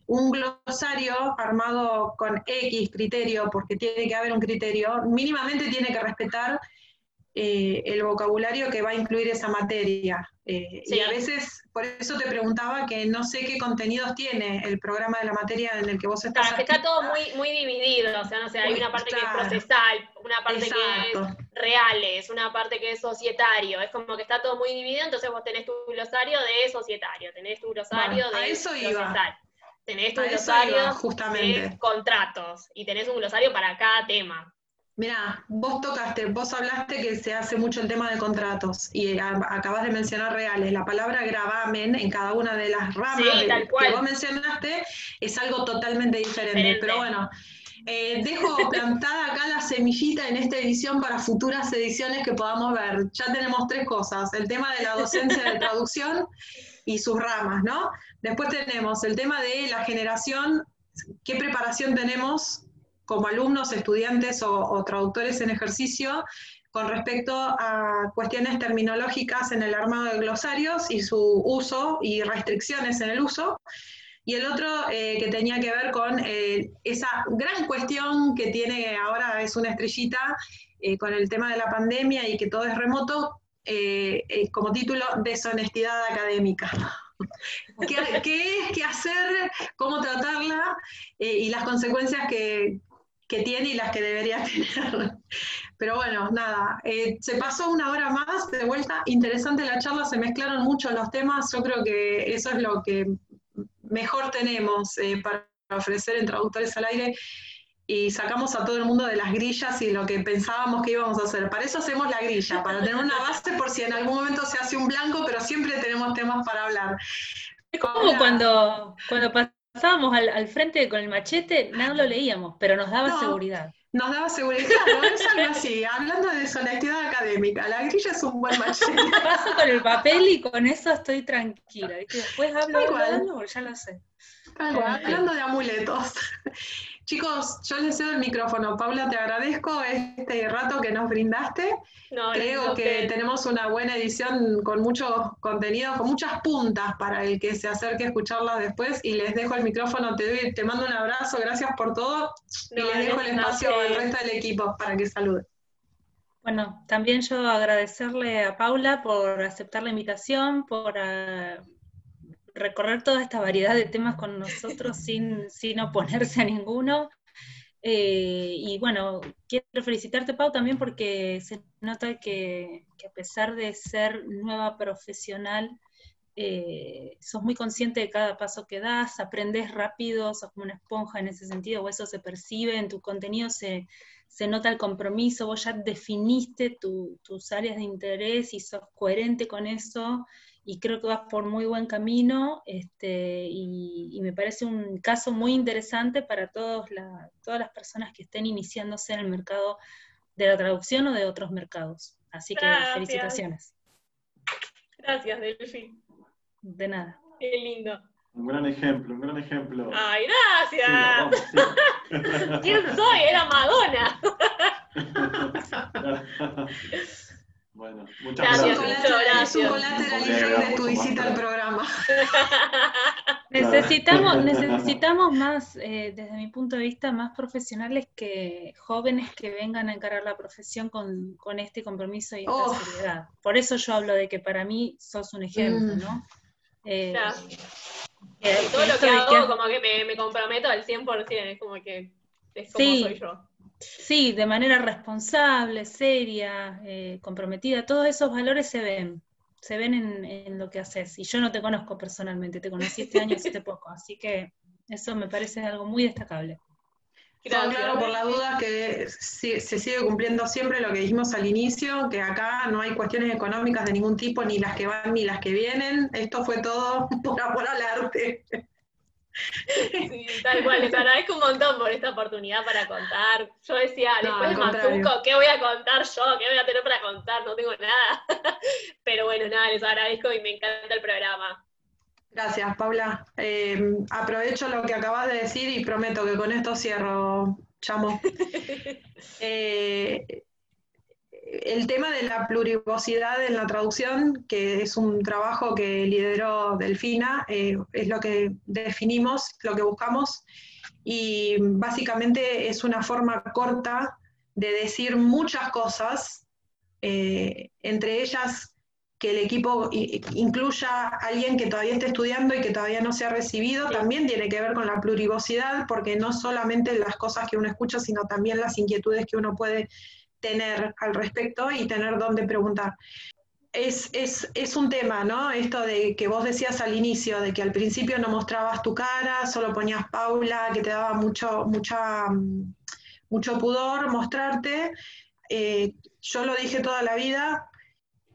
un glosario armado con X criterio, porque tiene que haber un criterio, mínimamente tiene que respetar eh, el vocabulario que va a incluir esa materia. Eh, y a veces, por eso te preguntaba que no sé qué contenidos tiene el programa de la materia en el que vos estás. Claro, que está todo muy, muy dividido, o sea, no sé, hay una parte que es procesal, una parte que es reales, una parte que es societario, es como que está todo muy dividido, entonces vos tenés tu glosario de societario, tenés tu glosario de eso procesal. Tenés tu glosario de contratos y tenés un glosario para cada tema. Mira, vos tocaste, vos hablaste que se hace mucho el tema de contratos y acabas de mencionar reales. La palabra gravamen en cada una de las ramas que vos mencionaste es algo totalmente diferente. Pero bueno, eh, dejo plantada acá la semillita en esta edición para futuras ediciones que podamos ver. Ya tenemos tres cosas: el tema de la docencia de traducción y sus ramas, ¿no? Después tenemos el tema de la generación, qué preparación tenemos como alumnos, estudiantes o, traductores en ejercicio con respecto a cuestiones terminológicas en el armado de glosarios y su uso y restricciones en el uso. Y el otro eh, que tenía que ver con eh, esa gran cuestión que tiene ahora, es una estrellita, eh, con el tema de la pandemia y que todo es remoto, como título, deshonestidad académica. ¿Qué, ¿Qué, es? ¿Qué hacer? ¿Cómo tratarla? y las consecuencias que, que tiene y las que debería tener. Pero bueno, nada, eh, se pasó una hora más de vuelta, interesante la charla, se mezclaron mucho los temas, yo creo que eso es lo que mejor tenemos eh, para ofrecer en Traductores al Aire y sacamos a todo el mundo de las grillas y lo que pensábamos que íbamos a hacer. Para eso hacemos la grilla, para tener una base por si en algún momento se hace un blanco, pero siempre tenemos temas para hablar. Es como cuando, cuando pasábamos al, frente con el machete, nada lo leíamos, pero nos daba seguridad. Nos daba seguridad, no es algo así, hablando de deshonestidad académica, la grilla es un buen machete. Paso con el papel y con eso estoy tranquila. Y después hablo, hablo, ya lo sé. hablando de amuletos. Chicos, yo les cedo el micrófono. Paula, te agradezco este rato que nos brindaste. Creo que tenemos una buena edición con mucho contenido, con muchas puntas para el que se acerque a escucharla después. Y les dejo el micrófono, te, doy, te mando un abrazo, gracias por todo. y les dejo el espacio al resto del equipo para que salude. Bueno, también yo agradecerle a Paula por aceptar la invitación, por... Ah, recorrer toda esta variedad de temas con nosotros sin, sin oponerse a ninguno. Eh, y bueno, quiero felicitarte, Pau, también porque se nota que, a pesar de ser nueva profesional, eh, sos muy consciente de cada paso que das, aprendes rápido, sos como una esponja en ese sentido, o eso se percibe, en tu contenido se, nota el compromiso, vos ya definiste tus áreas de interés y sos coherente con eso y creo que vas por muy buen camino este, y, me parece un caso muy interesante para todos todas las personas que estén iniciándose en el mercado de la traducción o de otros mercados. Así que felicitaciones. Gracias, Delphi. De nada. Qué lindo. Un gran ejemplo, un gran ejemplo. ¡Ay, gracias! ¿Quién soy? Era Madonna. Bueno, muchas gracias. gracias. Colateral de tu visita al programa. necesitamos, necesitamos más, eh, desde mi punto de vista, más profesionales que jóvenes que vengan a encarar la profesión con, este compromiso y esta oh. seriedad. Por eso yo hablo de que para mí sos un ejemplo, mm. ¿no? Eh, todo lo que hago, como que me, me, comprometo al 100%, es como que es como soy yo. Sí, de manera responsable, seria, eh, comprometida, todos esos valores se ven, se ven en, lo que haces. Y yo no te conozco personalmente, te conocí este año hace poco, así que eso me parece algo muy destacable. claro, por la duda que se sigue cumpliendo siempre lo que dijimos al inicio, que acá no hay cuestiones económicas de ningún tipo, ni las que van ni las que vienen. Esto fue todo por amor al arte. Sí, tal cual, les agradezco un montón por esta oportunidad para contar. Yo decía, después de Mazuco, ¿qué voy a contar yo? ¿Qué voy a tener para contar? No tengo nada. Pero bueno, nada, les agradezco y me encanta el programa. Gracias, Paula. Eh, aprovecho lo que acabas de decir y prometo que con esto cierro, chamo. Eh, el tema de la plurivocidad en la traducción, que es un trabajo que lideró Delfina, eh, es lo que definimos, lo que buscamos, y básicamente es una forma corta de decir muchas cosas, eh, entre ellas que el equipo incluya a alguien que todavía esté estudiando y que todavía no se ha recibido, también tiene que ver con la plurivocidad, porque no solamente las cosas que uno escucha, sino también las inquietudes que uno puede tener al respecto y tener dónde preguntar. Es, es, un tema, ¿no? Esto de que vos decías al inicio, de que al principio no mostrabas tu cara, solo ponías Paula, que te daba mucho, mucha, mm, mucho pudor mostrarte. Eh, yo lo dije toda la vida,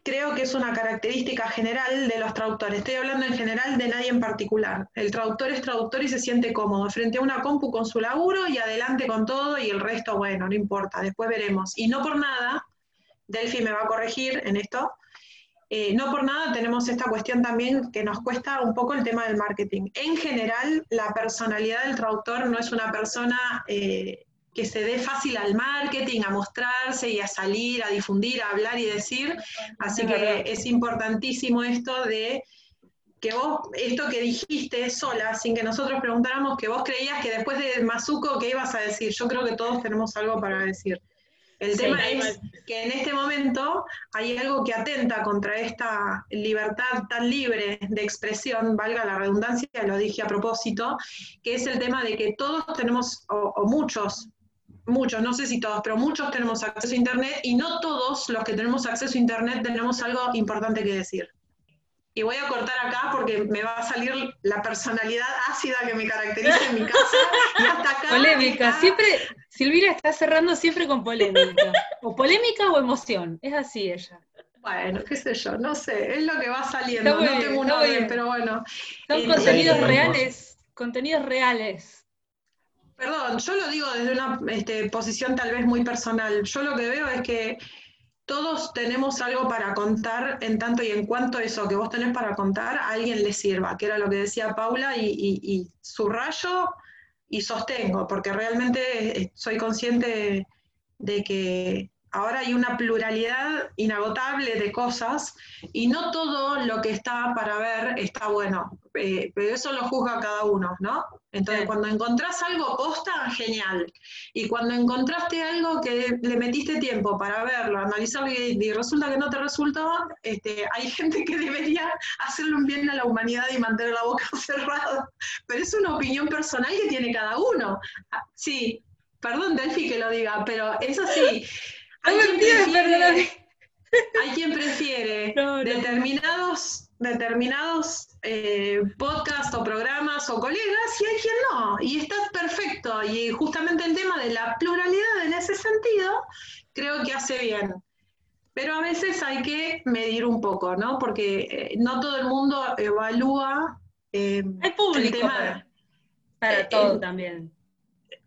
creo que es una característica general de los traductores. Estoy hablando en general de nadie en particular. El traductor es traductor y se siente cómodo frente a una compu con su laburo y adelante con todo y el resto, bueno, no importa, después veremos. Y no por nada, Delphi me va a corregir en esto, eh, no por nada tenemos esta cuestión también que nos cuesta un poco el tema del marketing. En general, la personalidad del traductor no es una persona... Eh, que se dé fácil al marketing, a mostrarse y a salir, a difundir, a hablar y decir. Así que es importantísimo esto de que vos, esto que dijiste sola, sin que nosotros preguntáramos, que vos creías que después de Mazuco, ¿qué ibas a decir? Yo creo que todos tenemos algo para decir. El tema es que en este momento hay algo que atenta contra esta libertad tan libre de expresión, valga la redundancia, lo dije a propósito, que es el tema de que todos tenemos, o muchos, muchos, no sé si todos, pero muchos tenemos acceso a Internet y no todos los que tenemos acceso a Internet tenemos algo importante que decir. Y voy a cortar acá porque me va a salir la personalidad ácida que me caracteriza en mi casa. Y hasta acá polémica, siempre, Silvira está cerrando siempre con polémica. O polémica o emoción, es así ella. Bueno, qué sé yo, no sé, es lo que va saliendo, no tengo un orden, pero bueno. Son eh, contenidos reales, contenidos reales. Perdón, yo lo digo desde una este, posición tal vez muy personal. Yo lo que veo es que todos tenemos algo para contar en tanto y en cuanto eso que vos tenés para contar a alguien le sirva, que era lo que decía Paula, y, y subrayo y sostengo, porque realmente eh, soy consciente de que ahora hay una pluralidad inagotable de cosas y no todo lo que está para ver está bueno, eh, pero eso lo juzga cada uno, ¿no? Entonces, cuando encontrás algo posta, genial. Y cuando encontraste algo que le metiste tiempo para verlo, analizarlo y, resulta que no te resultó, este, hay gente que debería hacerle un bien a la humanidad y mantener la boca cerrada. Pero es una opinión personal que tiene cada uno. Ah, sí, perdón Delphi que lo diga, pero es así. Hay, quien prefiere, hay quien prefiere determinados, determinados eh, podcasts o programas o colegas y hay quien no. Y está perfecto. Y justamente el tema de la pluralidad en ese sentido creo que hace bien. Pero a veces hay que medir un poco, ¿no? Porque eh, no todo el mundo evalúa eh, el público para, todo también.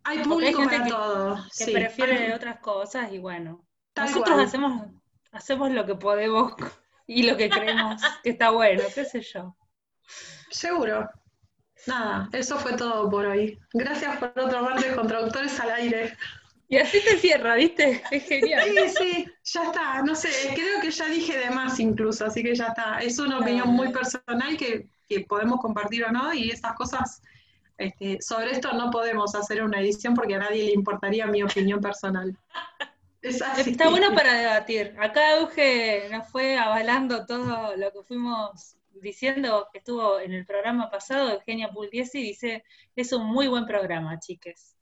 Hay público para todo. Que prefiere otras cosas y bueno. Nosotros hacemos, hacemos lo que podemos y lo que creemos que está bueno, qué sé yo. Seguro. Nada, eso fue todo por hoy. Gracias por otro martes con traductores al aire. Y así te cierra, ¿viste? Es genial. Sí, sí, ya está. No sé, creo que ya dije de más incluso, así que ya está. Es una opinión muy personal que, podemos compartir o no, y esas cosas, este, sobre esto no podemos hacer una edición porque a nadie le importaría mi opinión personal. Está bueno para debatir. Acá Euge nos fue avalando todo lo que fuimos diciendo que estuvo en el programa pasado, Eugenia Puldiesi, dice, es un muy buen programa, chiques.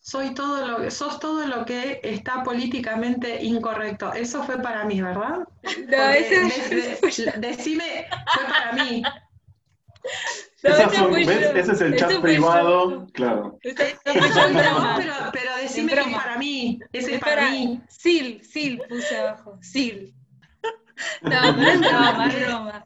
Soy todo lo que, sos todo lo que está políticamente incorrecto. Eso fue para mí, ¿verdad? No, ese, decime, fue para mí. ese es el chat privado, claro. pero, decime que es para mí, ese es para, mí. Sil, Sil puse abajo, Sil. No, no es broma, broma.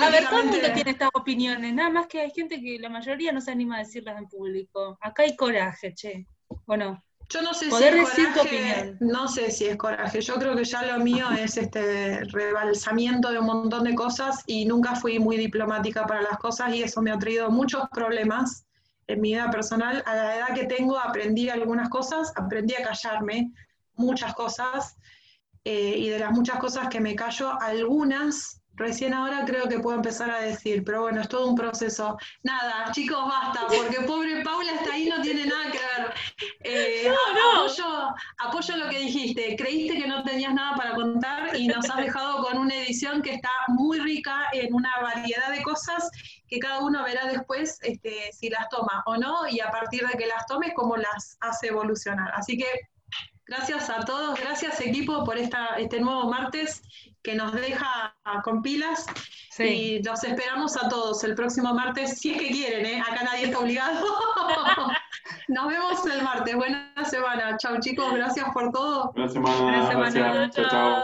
A ver, mundo tiene estas opiniones, nada más que hay gente que la mayoría no se anima a decirlas en público. Acá hay coraje, che, ¿o no? Yo no sé si es coraje, no sé si es coraje. Yo creo que ya lo mío es este rebalsamiento de un montón de cosas y nunca fui muy diplomática para las cosas y eso me ha traído muchos problemas en mi vida personal. A la edad que tengo aprendí algunas cosas, aprendí a callarme muchas cosas eh, y de las muchas cosas que me callo, algunas Recién ahora creo que puedo empezar a decir, pero bueno, es todo un proceso. Nada, chicos, basta, porque pobre Paula está ahí, no tiene nada que ver. Eh, apoyo, apoyo lo que dijiste. Creíste que no tenías nada para contar y nos has dejado con una edición que está muy rica en una variedad de cosas que cada uno verá después este, si las toma o no y a partir de que las tomes, cómo las hace evolucionar. Así que Gracias a todos, gracias equipo por esta, este nuevo martes que nos deja con pilas y los esperamos a todos el próximo martes, si es que quieren, ¿eh? acá nadie está obligado. nos vemos el martes, buena semana. Chao chicos, gracias por todo. Buena semana. Buena semana. Chao, chao.